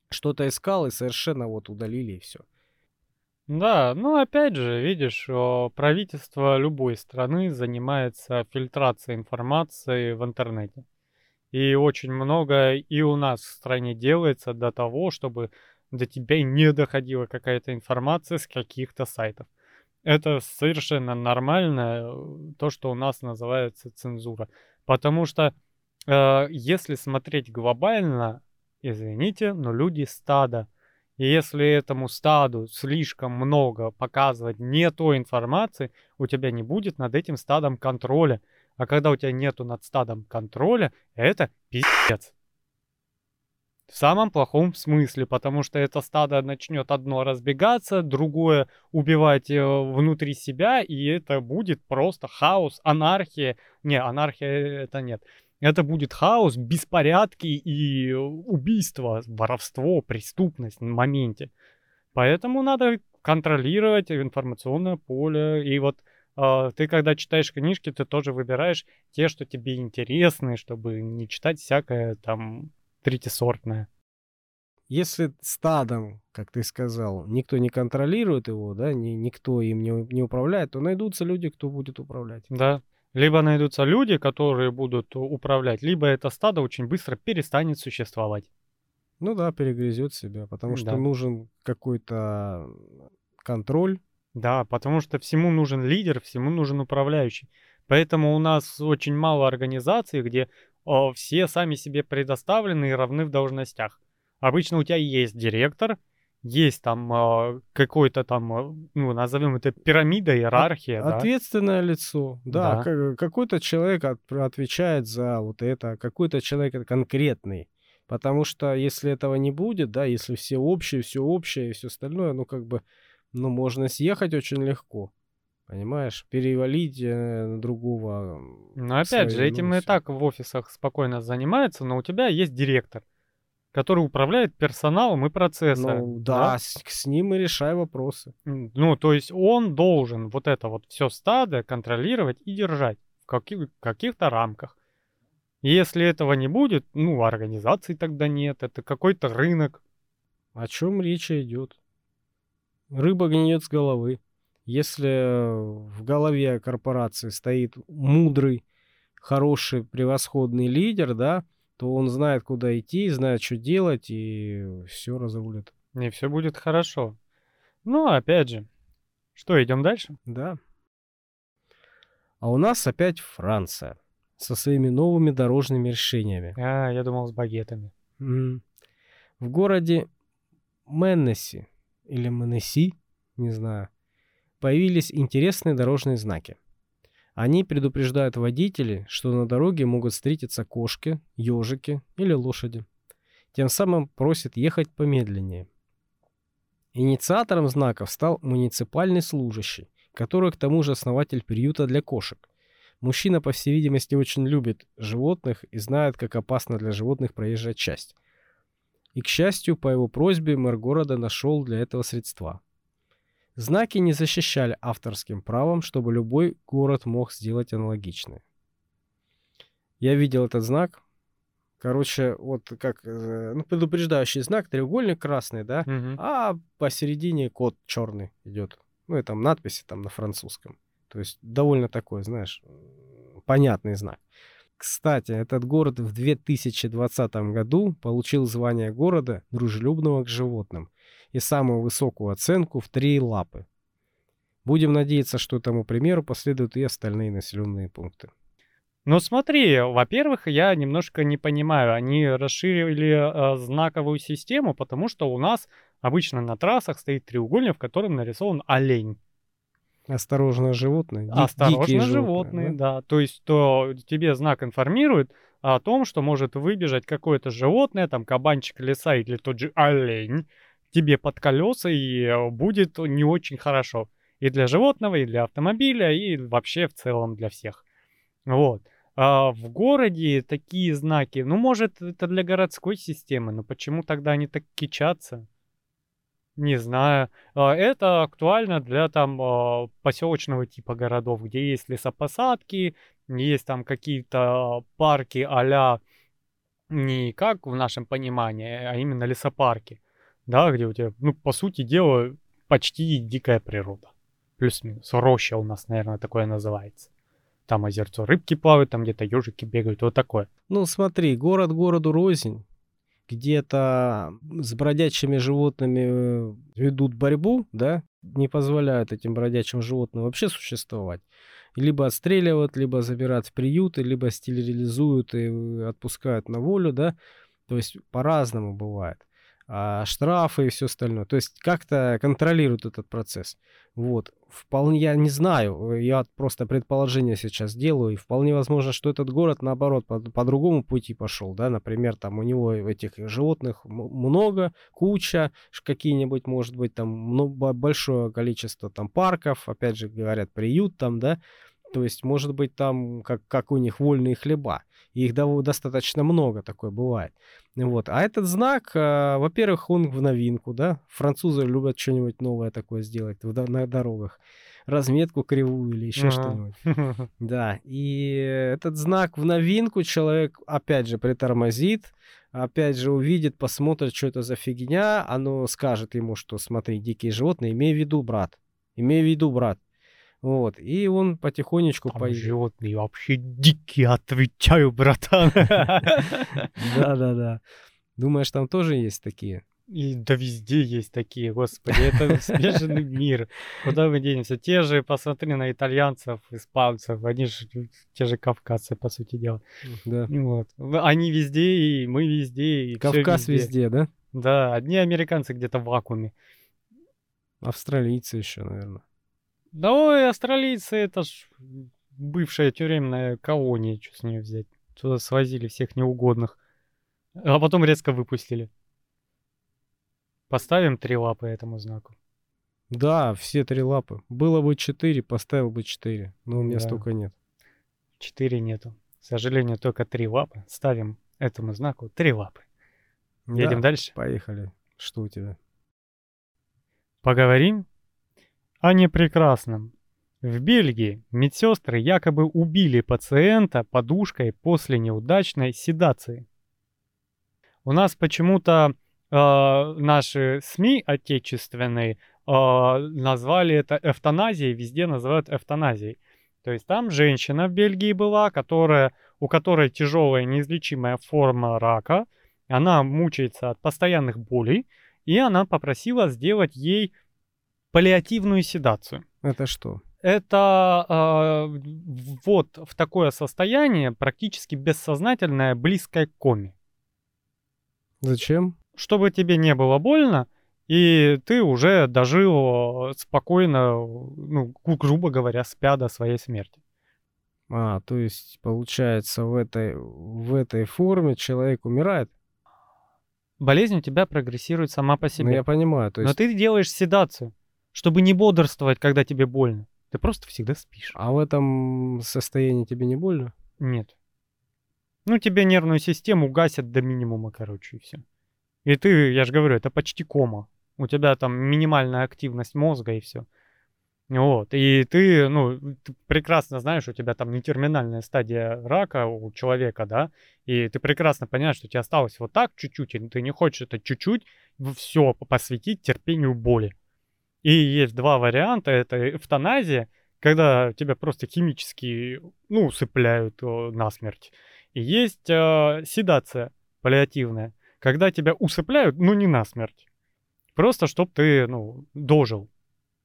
что-то искал и совершенно вот удалили и все. Да, ну опять же, видишь, правительство любой страны занимается фильтрацией информации в интернете. И очень много и у нас в стране делается для того, чтобы до тебя не доходила какая-то информация с каких-то сайтов. Это совершенно нормально, э, то, что у нас называется цензура. Потому что э, если смотреть глобально, извините, но люди стадо. И если этому стаду слишком много показывать не той информации, у тебя не будет над этим стадом контроля. А когда у тебя нету над стадом контроля, это пиздец. В самом плохом смысле, потому что это стадо начнет одно разбегаться, другое убивать э, внутри себя, и это будет просто хаос, анархия. Не, анархия это нет. Это будет хаос, беспорядки и убийство, воровство, преступность в моменте. Поэтому надо контролировать информационное поле. И вот э, ты, когда читаешь книжки, ты тоже выбираешь те, что тебе интересны, чтобы не читать всякое там третисортное. Если стадом, как ты сказал, никто не контролирует его, да, ни, никто им не, не управляет, то найдутся люди, кто будет управлять. Да. Либо найдутся люди, которые будут управлять, либо это стадо очень быстро перестанет существовать. Ну да, перегрызет себя, потому что Да. нужен какой-то контроль. Да, потому что всему нужен лидер, всему нужен управляющий. Поэтому у нас очень мало организаций, где все сами себе предоставлены и равны в должностях. Обычно у тебя есть директор, есть там а, какой-то там, а, ну, назовем это пирамида, иерархия, да. Ответственное лицо. Да, Да. ка- какой-то человек от- отвечает за вот это, какой-то человек конкретный. Потому что если этого не будет, да, если все общие, все общее и все остальное, ну как бы, ну можно съехать очень легко. Понимаешь? Перевалить э, на другого. Но опять же, этим ну, и так в офисах спокойно занимаются, но у тебя есть директор, который управляет персоналом и процессом. Ну да, с, с ним и решай вопросы. Ну, то есть он должен вот это вот все стадо контролировать и держать в каких- каких-то рамках. Если этого не будет, ну, организации тогда нет, это какой-то рынок. О чем речь идет? Рыба гниет с головы. Если в голове корпорации стоит мудрый, хороший, превосходный лидер, да, то он знает, куда идти, знает, что делать, и все разрулит. И все будет хорошо. Ну, опять же, что, идем дальше? Да. А у нас опять Франция со своими новыми дорожными решениями. А, я думал с багетами. М. В городе Меннеси или Менеси, не знаю, появились интересные дорожные знаки. Они предупреждают водителей, что на дороге могут встретиться кошки, ежики или лошади. Тем самым просят ехать помедленнее. Инициатором знаков стал муниципальный служащий, который к тому же основатель приюта для кошек. Мужчина, по всей видимости, очень любит животных и знает, как опасна для животных проезжая часть. И, к счастью, по его просьбе мэр города нашел для этого средства. Знаки не защищали авторским правом, чтобы любой город мог сделать аналогичное. Я видел этот знак. Короче, вот как э, ну, предупреждающий знак, треугольник красный, да, Мгм. а посередине код черный идет. Ну и там надписи там на французском. То есть довольно такой, знаешь, понятный знак. Кстати, этот город в 2020 году получил звание города дружелюбного к животным и самую высокую оценку в три лапы. Будем надеяться, что этому примеру последуют и остальные населенные пункты. Ну смотри, во-первых, я немножко не понимаю, они расширили э, знаковую систему, потому что у нас обычно на трассах стоит треугольник, в котором нарисован олень. Осторожно, животные. ди- Осторожно, дикие животные, да? да. То есть то тебе знак информирует о том, что может выбежать какое-то животное, там кабанчик леса или тот же олень, тебе под колеса и э, будет не очень хорошо. И для животного, и для автомобиля, и вообще в целом для всех. Вот. А в городе такие знаки, ну, может, это для городской системы, но почему тогда они так кичатся? Не знаю. А, Это актуально для там а, поселочного типа городов, где есть лесопосадки, есть там какие-то парки а не как в нашем понимании, а именно лесопарки, да, где у тебя, ну, по сути дела, почти дикая природа. Плюс-минус. Роща у нас, наверное, такое называется. Там озерцо рыбки плавают, там где-то ежики бегают, вот такое. Ну, смотри, город городу рознь. Где-то с бродячими животными э, ведут борьбу, да, не позволяют этим бродячим животным вообще существовать. Либо отстреливают, либо забирают в приюты, либо стерилизуют и э, отпускают на волю, да. То есть по-разному бывает. А штрафы и все остальное. То есть как-то контролируют этот процесс. Вот. Вполне, я не знаю, э, я просто предположение сейчас делаю, и вполне возможно, что этот город, наоборот, по, по другому пути пошел, да, например, там у него этих животных много, куча, какие-нибудь, может быть, там ну, бо- большое количество там парков, опять же, говорят, приют там, да, то есть, может быть, там, как, как у них вольные хлеба, и их достаточно много, такое бывает. Вот. А этот знак, а, во-первых, он в новинку, да. Французы любят что-нибудь новое такое сделать на дорогах. Разметку кривую или еще Ага. что-нибудь. [LAUGHS] Да. И этот знак в новинку человек, опять же, притормозит, опять же, увидит, посмотрит, что это за фигня, оно скажет ему, что смотри, дикие животные, имей в виду, брат, имей в виду, брат. Вот, и он потихонечку... Там по- животные вообще дикие, отвечаю, братан. Да-да-да. Думаешь, там тоже есть такие? И да везде есть такие, господи, это смешанный мир. Куда мы денемся? Те же, посмотри на итальянцев, испанцев, они же те же кавказцы, по сути дела. Да. Вот. Они везде, и мы везде, и Кавказ везде, да? Да, одни американцы где-то в вакууме. Австралийцы еще, наверное. Да ой, австралийцы, это ж бывшая тюремная колония, что с нее взять. Туда свозили всех неугодных. А потом резко выпустили. Поставим три лапы этому знаку. Да, все три лапы. Было бы четыре, поставил бы четыре. Но у меня Да. столько нет. Четыре нету. К сожалению, только три лапы. Ставим этому знаку три лапы. Едем Да, дальше. Поехали. Что у тебя? Поговорим о непрекрасном. В Бельгии медсестры якобы убили пациента подушкой после неудачной седации. У нас почему-то э, наши СМИ отечественные э, назвали это эвтаназией, везде называют эвтаназией. То есть там женщина в Бельгии была, которая, у которой тяжелая неизлечимая форма рака, она мучается от постоянных болей, и она попросила сделать ей паллиативную седацию. Это что? Это э, вот в такое состояние, практически бессознательное, близкое к коме. Зачем? Чтобы тебе не было больно, и ты уже дожил э, спокойно, ну, гру- грубо говоря, спя до своей смерти. А, то есть, получается, в этой, в этой форме человек умирает? Болезнь у тебя прогрессирует сама по Ну, себе. я понимаю. То Но есть, ты делаешь седацию, чтобы не бодрствовать, когда тебе больно. Ты просто всегда спишь. А в этом состоянии тебе не больно? Нет. Ну, тебе нервную систему гасят до минимума, короче, и все. И ты, я же говорю, это почти кома. У тебя там минимальная активность мозга и все. Вот. И ты, ну, ты прекрасно знаешь, у тебя там не терминальная стадия рака у человека, да, и ты прекрасно понимаешь, что тебе осталось вот так чуть-чуть, и ты не хочешь это чуть-чуть все посвятить терпению боли. И есть два варианта. Это эвтаназия, когда тебя просто химически, ну, усыпляют э, насмерть. И есть э, седация паллиативная, когда тебя усыпляют, но не насмерть. Просто чтобы ты, ну, дожил,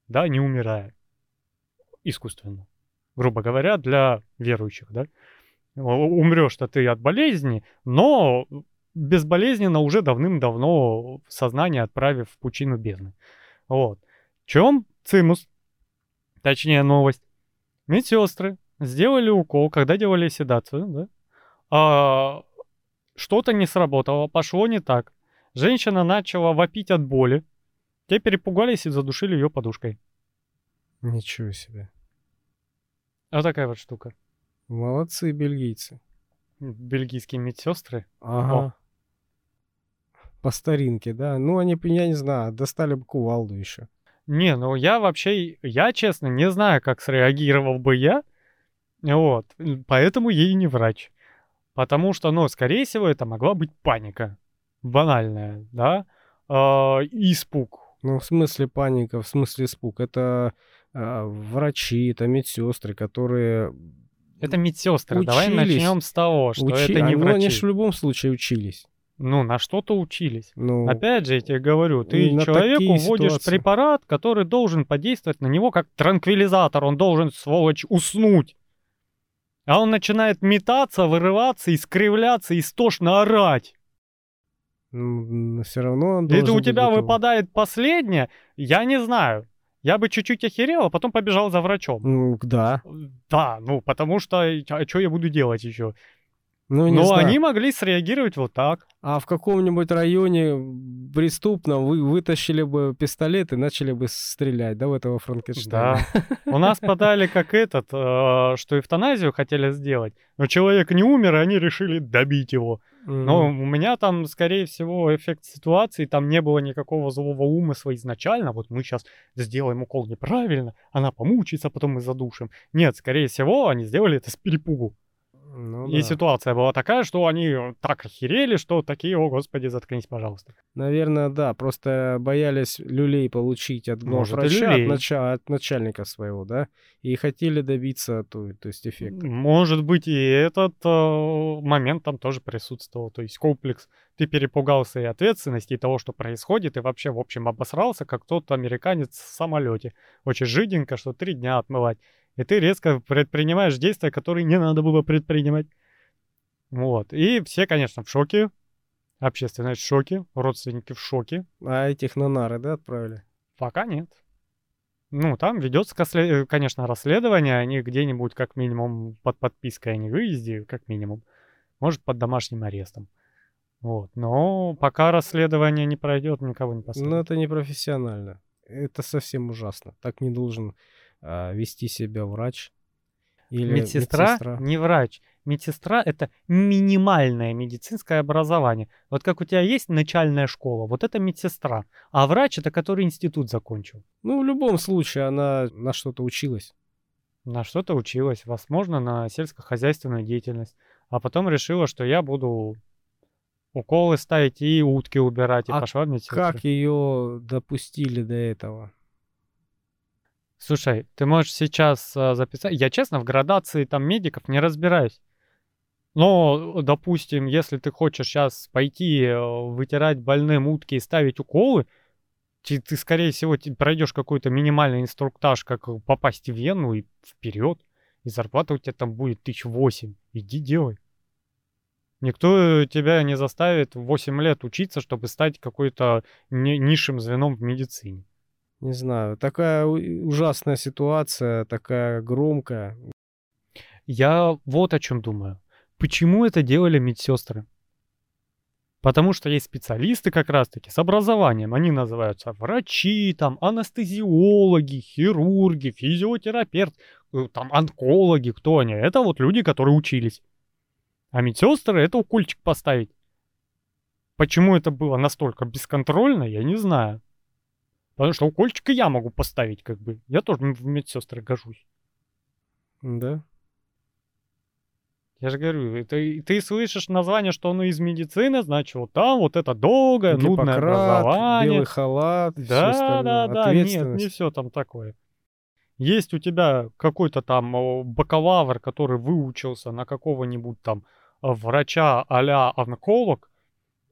да, не умирая. Искусственно. Грубо говоря, для верующих, да. Умрешь-то ты от болезни, но безболезненно уже давным-давно сознание отправив в пучину бездны. Вот. Чем цимус? Точнее, новость. Медсестры сделали укол, когда делали седацию, да? А, что-то не сработало, пошло не так. Женщина начала вопить от боли. Те перепугались и задушили ее подушкой. Ничего себе. Вот такая вот штука. Молодцы бельгийцы. Бельгийские медсестры. Ага. По старинке, да. Ну, они, я не знаю, достали бы кувалду еще. Не, ну я вообще, я честно не знаю, как среагировал бы я. Вот. Поэтому и не врач. Потому что, ну, скорее всего, это могла быть паника. Банальная, да? А, испуг. Ну, в смысле паника, в смысле испуг. Это а, врачи, это медсестры, которые Это медсестры. Давай начнем с того, что учи- это не ну, они врачи. ж в любом случае учились. Ну, на что-то учились. Ну, Опять же, я тебе говорю, ты человеку вводишь ситуации. препарат, который должен подействовать на него как транквилизатор. Он должен, сволочь, уснуть. А он начинает метаться, вырываться, искривляться, истошно орать. все равно он это у тебя выпадает последнее, я не знаю. Я бы чуть-чуть охерел, а потом побежал за врачом. Ну, да. Да, ну потому что, а что я буду делать еще? Ну, не Но знаю. они могли среагировать вот так. А в каком-нибудь районе преступном вы вытащили бы пистолет и начали бы стрелять, да, в этого Франкенштейна? Да. У нас подали как этот, э, что эвтаназию хотели сделать, но человек не умер, и они решили добить его. Но у меня там, скорее всего, эффект ситуации, там не было никакого злого умысла изначально. Вот мы сейчас сделаем укол неправильно, она помучается, потом мы задушим. Нет, скорее всего, они сделали это с перепугу. Ну И да. ситуация была такая, что они так охерели, что такие, о господи, заткнись, пожалуйста. Наверное, да. Просто боялись люлей получить от и главврача, от, люлей. нача- от начальника своего, да? И хотели добиться то, то есть эффекта. Может быть, и этот э, момент там тоже присутствовал. То есть комплекс, ты перепугался и ответственности, и того, что происходит, и вообще, в общем, обосрался, как тот американец в самолете. Очень жиденько, что три дня отмывать. И ты резко предпринимаешь действия, которые не надо было предпринимать. Вот. И все, конечно, в шоке. Общественность в шоке, родственники в шоке. А этих на нары, да, отправили? Пока нет. Ну, там ведется, э, конечно, расследование, они где-нибудь как минимум под подпиской о невыезде, как минимум. Может, под домашним арестом. Вот. Но пока расследование не пройдет, никого не Ну, посадят. это непрофессионально. Это совсем ужасно. Так не должен вести себя врач или медсестра, не врач. Медсестра — это минимальное медицинское образование. Вот как у тебя есть начальная школа, вот это медсестра. А врач — это который институт закончил. Ну, в любом случае, она на что-то училась. На что-то училась, возможно, на сельскохозяйственную деятельность. А потом решила, что я буду уколы ставить и утки убирать, и А пошла в медсестру. Как ее допустили до этого? Слушай, ты можешь сейчас а, записать... Я, честно, в градации там медиков не разбираюсь. Но, допустим, если ты хочешь сейчас пойти э, вытирать больным утки и ставить уколы, ты, ты, скорее всего, пройдешь какой-то минимальный инструктаж, как попасть в вену и вперед. И зарплата у тебя там будет тысяч восемь. Иди делай. Никто тебя не заставит в 8 лет учиться, чтобы стать какой-то ни- низшим звеном в медицине. Не знаю. Такая ужасная ситуация, такая громкая. Я вот о чем думаю. Почему это делали медсестры? Потому что есть специалисты как раз-таки с образованием. Они называются врачи, там, анестезиологи, хирурги, физиотерапевт, э, там, онкологи. Кто они? Это вот люди, которые учились. А медсестры — это укольчик поставить. Почему это было настолько бесконтрольно, я не знаю. Потому что укольчик и я могу поставить, как бы. Я тоже в медсестры гожусь. Да? Я же говорю, ты, ты слышишь название, что оно из медицины, значит, вот там вот это долгое, нудное Гиппократ, образование. белый халат, Да, остальное. да, да, нет, не все там такое. Есть у тебя какой-то там бакалавр, который выучился на какого-нибудь там а, врача а-ля онколог,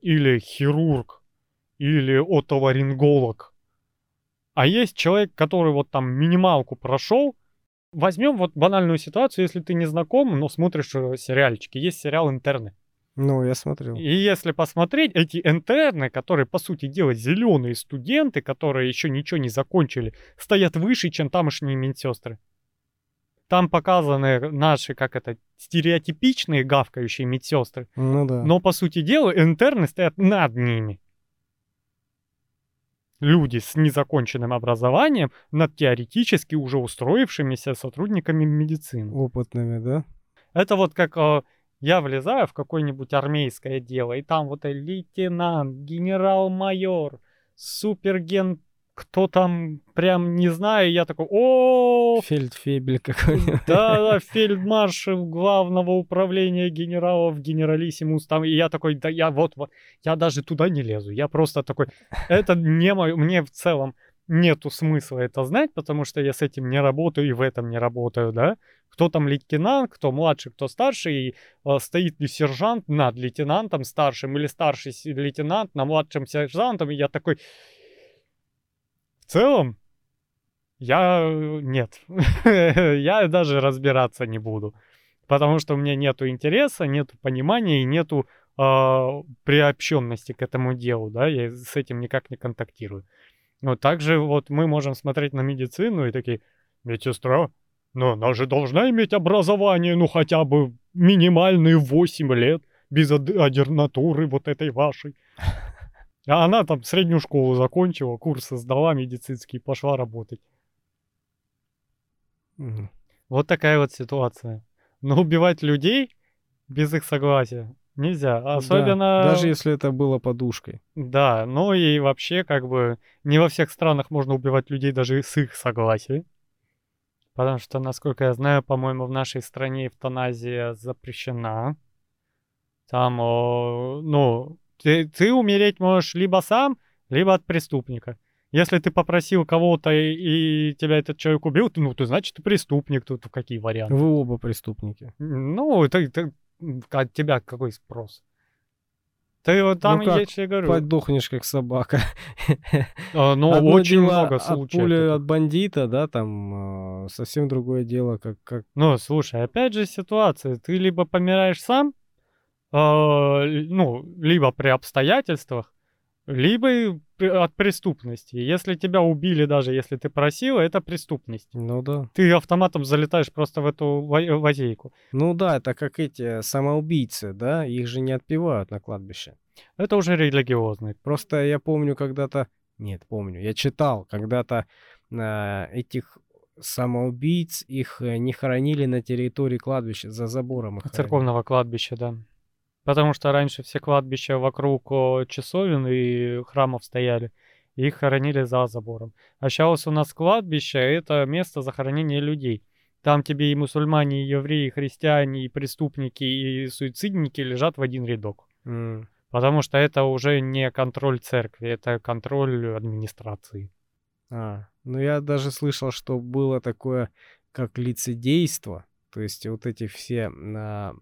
или хирург, или отоларинголог. А есть человек, который вот там минималку прошел. Возьмем вот банальную ситуацию, если ты не знаком, но смотришь э, сериальчики. Есть сериал «Интерны». Ну, я смотрел. И если посмотреть, эти интерны, которые, по сути дела, зеленые студенты, которые еще ничего не закончили, стоят выше, чем тамошние медсестры. Там показаны наши, как это, стереотипичные гавкающие медсестры. Ну да. Но, по сути дела, интерны стоят над ними. Люди с незаконченным образованием над теоретически уже устроившимися сотрудниками медицины. Опытными, да? Это вот как э, я влезаю в какое-нибудь армейское дело, и там вот лейтенант, генерал-майор, суперген, кто там, прям не знаю, я такой, о, Фельдфебель какой-нибудь. да, да, фельдмаршал главного управления генералов, генералиссимус, там, и я такой, да я вот, вот, я даже туда не лезу, я просто такой, это не мой, мне в целом нету смысла это знать, потому что я с этим не работаю и в этом не работаю, да, кто там лейтенант, кто младший, кто старший, и э, стоит ли сержант над лейтенантом старшим или старший лейтенант на младшем сержантом, и я такой, целом, я нет, [LAUGHS] я даже разбираться не буду, потому что у меня нету интереса, нету понимания и нету э, приобщенности к этому делу, да, я с этим никак не контактирую. Но также вот мы можем смотреть на медицину и такие, медсестра, но она же должна иметь образование, ну хотя бы минимальные 8 лет, без ординатуры вот этой вашей. А она там среднюю школу закончила, курсы сдала медицинские, пошла работать. Мгм. Вот такая вот ситуация. Но убивать людей без их согласия нельзя. Да, Особенно... Даже если это было подушкой. Да, ну и вообще как бы не во всех странах можно убивать людей даже с их согласия. Потому что, насколько я знаю, по-моему, в нашей стране эвтаназия запрещена. Там, о, ну, ты, ты умереть можешь либо сам, либо от преступника. Если ты попросил кого-то и, и тебя этот человек убил, то, ну, ты значит, ты преступник. Тут какие варианты? Вы оба преступники. Ну, ты, ты, от тебя какой спрос? Ты вот там, Ну как, я тебе говорю, Подохнешь, как собака. а, ну, Одно очень много от случаев. пули таких. от бандита, да, там, э, совсем другое дело, как, как Ну, слушай, опять же ситуация. Ты либо помираешь сам, а, ну, либо при обстоятельствах, либо от преступности. Если тебя убили, даже если ты просил, это преступность. Ну да. Ты автоматом залетаешь просто в эту лазейку. Ну да, это как эти самоубийцы, да, их же не отпевают на кладбище. Это уже религиозный. Просто я помню когда-то, нет, помню, я читал, когда-то а, этих самоубийц, их э, не хоронили на территории кладбища, за забором их хоронили. Церковного кладбища, да. Потому что раньше все кладбища вокруг часовен и храмов стояли. и Их хоронили за забором. А сейчас у нас кладбище — это место захоронения людей. Там тебе и мусульмане, и евреи, и христиане, и преступники, и суицидники лежат в один рядок. М. Потому что это уже не контроль церкви, это контроль администрации. А, ну я даже слышал, что было такое, как лицедейство. То есть вот эти все а,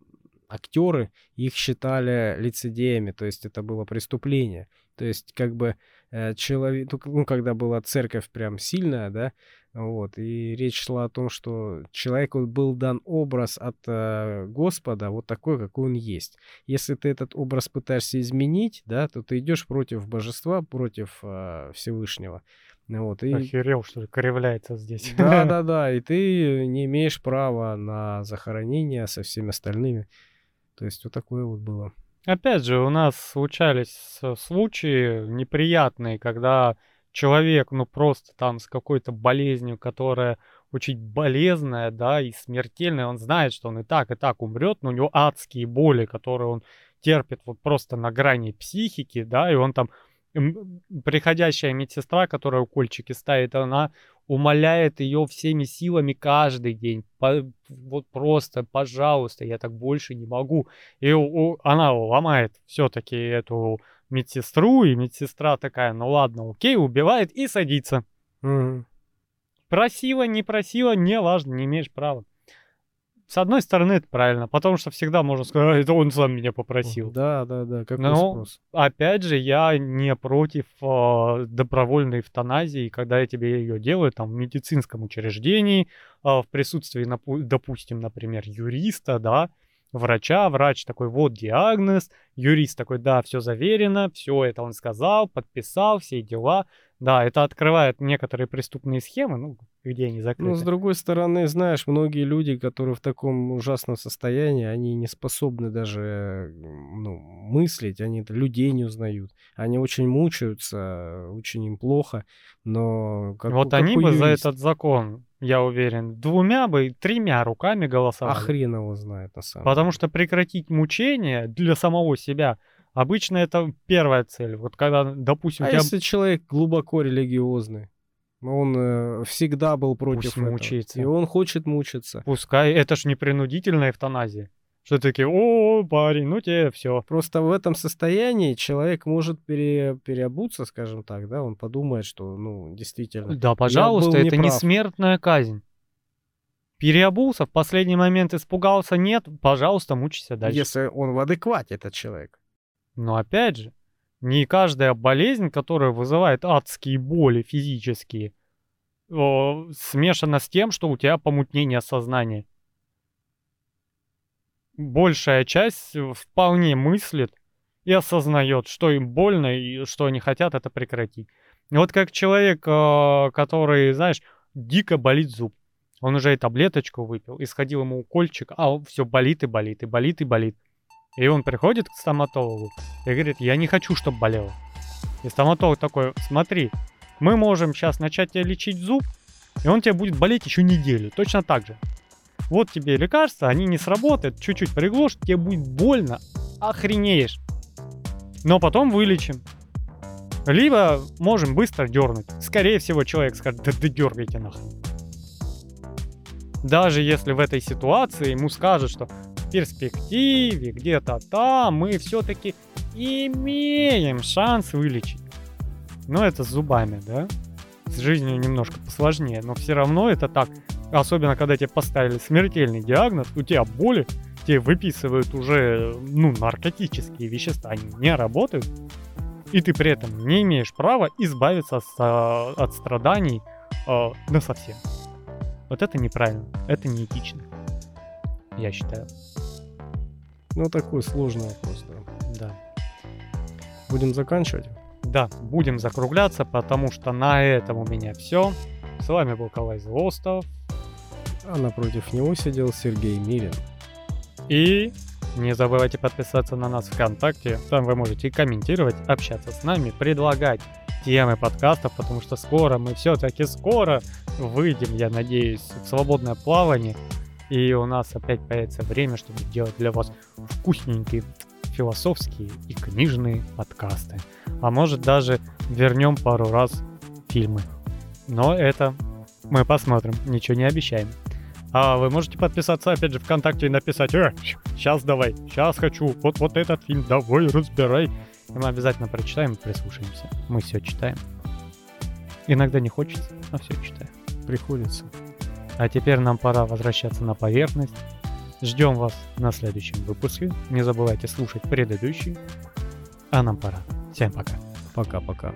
актеры, их считали лицедеями, то есть это было преступление. То есть как бы э, человек, ну когда была церковь прям сильная, да, вот, и речь шла о том, что человеку был дан образ от э, Господа вот такой, какой он есть. Если ты этот образ пытаешься изменить, да, то ты идешь против божества, против э, Всевышнего. Вот, и Охерел, что ли, кривляется здесь. да, [LAUGHS] да, да, и ты не имеешь права на захоронение со всеми остальными. То есть вот такое вот было. Опять же, у нас случались случаи неприятные, когда человек, ну просто там с какой-то болезнью, которая очень болезненная, да, и смертельная, он знает, что он и так, и так умрет, но у него адские боли, которые он терпит вот просто на грани психики, да, и он там, приходящая медсестра, которая укольчики ставит, она умоляет ее всеми силами каждый день, по- вот просто, пожалуйста, я так больше не могу. И у- она ломает все-таки эту медсестру, и медсестра такая, ну ладно, окей, убивает и садится. Мгм. Просила, не просила, не важно, не имеешь права. С одной стороны, это правильно, потому что всегда можно сказать, «А, это он сам меня попросил. Да, да, да, какой Ну, спрос? Опять же, я не против э, добровольной эвтаназии, когда я тебе ее делаю там в медицинском учреждении, а, в присутствии, допустим, например, юриста, да, врача, врач такой, вот диагноз, юрист такой, да, все заверено, все это он сказал, подписал, все дела. Да, это открывает некоторые преступные схемы, ну, где они закрыты. Ну, с другой стороны, знаешь, многие люди, которые в таком ужасном состоянии, они не способны даже ну, мыслить, они людей не узнают. Они очень мучаются, очень им плохо, но... Как, вот как они бы за юриста. этот закон, я уверен, двумя бы, тремя руками А голосовали. хрен его знает, на самом Потому что прекратить мучение для самого себя обычно это первая цель. Вот когда, допустим, А тебя если человек глубоко религиозный, он э, всегда был против Пусть этого, мучается. и он хочет мучиться. пускай, это ж не принудительная эвтаназия. Что такие, о, парень, ну тебе все. Просто в этом состоянии человек может пере- переобуться, скажем так, да, он подумает, что, ну, действительно. Да, пожалуйста, это не смертная казнь. Переобулся, в последний момент испугался, нет, пожалуйста, мучайся дальше. Если он в адеквате, этот человек. Но опять же, не каждая болезнь, которая вызывает адские боли физические, смешана с тем, что у тебя помутнение сознания. Большая часть э, вполне мыслит и осознает, что им больно и что они хотят это прекратить. И Вот как человек, э, который, знаешь, дико болит зуб. Он уже и таблеточку выпил, и сходил ему укольчик, а все болит и болит, и болит и болит. И он приходит к стоматологу и говорит, я не хочу, чтобы болело. И стоматолог такой, смотри, мы можем сейчас начать тебе лечить зуб, и он тебе будет болеть еще неделю, точно так же. Вот тебе лекарства, они не сработают, чуть-чуть приглушат, тебе будет больно, охренеешь. Но потом вылечим. Либо можем быстро дернуть. Скорее всего, человек скажет, да, да дергайте нахрен. Даже если в этой ситуации ему скажут, что в перспективе, где-то там, мы все-таки имеем шанс вылечить. Но это с зубами, да? С жизнью немножко посложнее, но все равно это так. Особенно, когда тебе поставили смертельный диагноз, у тебя боли, тебе выписывают уже, ну, наркотические вещества, они не работают, и ты при этом не имеешь права избавиться а, от страданий э, на совсем. Вот это неправильно, это неэтично, я считаю. Ну, такой сложный вопрос, да. Да. Будем заканчивать? Да, будем закругляться, потому что на этом у меня все. С вами был Калай Злостов. А напротив него сидел Сергей Мирин. И не забывайте подписаться на нас ВКонтакте. Там вы можете комментировать, общаться с нами, предлагать темы подкастов, потому что скоро мы все-таки скоро выйдем, я надеюсь, в свободное плавание. И у нас опять появится время, чтобы делать для вас вкусненькие философские и книжные подкасты. А может даже вернем пару раз фильмы. Но это мы посмотрим, ничего не обещаем. А вы можете подписаться опять же ВКонтакте и написать, э, сейчас давай, сейчас хочу, вот, вот этот фильм, давай, разбирай. И мы обязательно прочитаем и прислушаемся. Мы все читаем. Иногда не хочется, но все читаем. Приходится. А теперь нам пора возвращаться на поверхность. Ждем вас на следующем выпуске. Не забывайте слушать предыдущий. А нам пора. Всем пока. Пока-пока.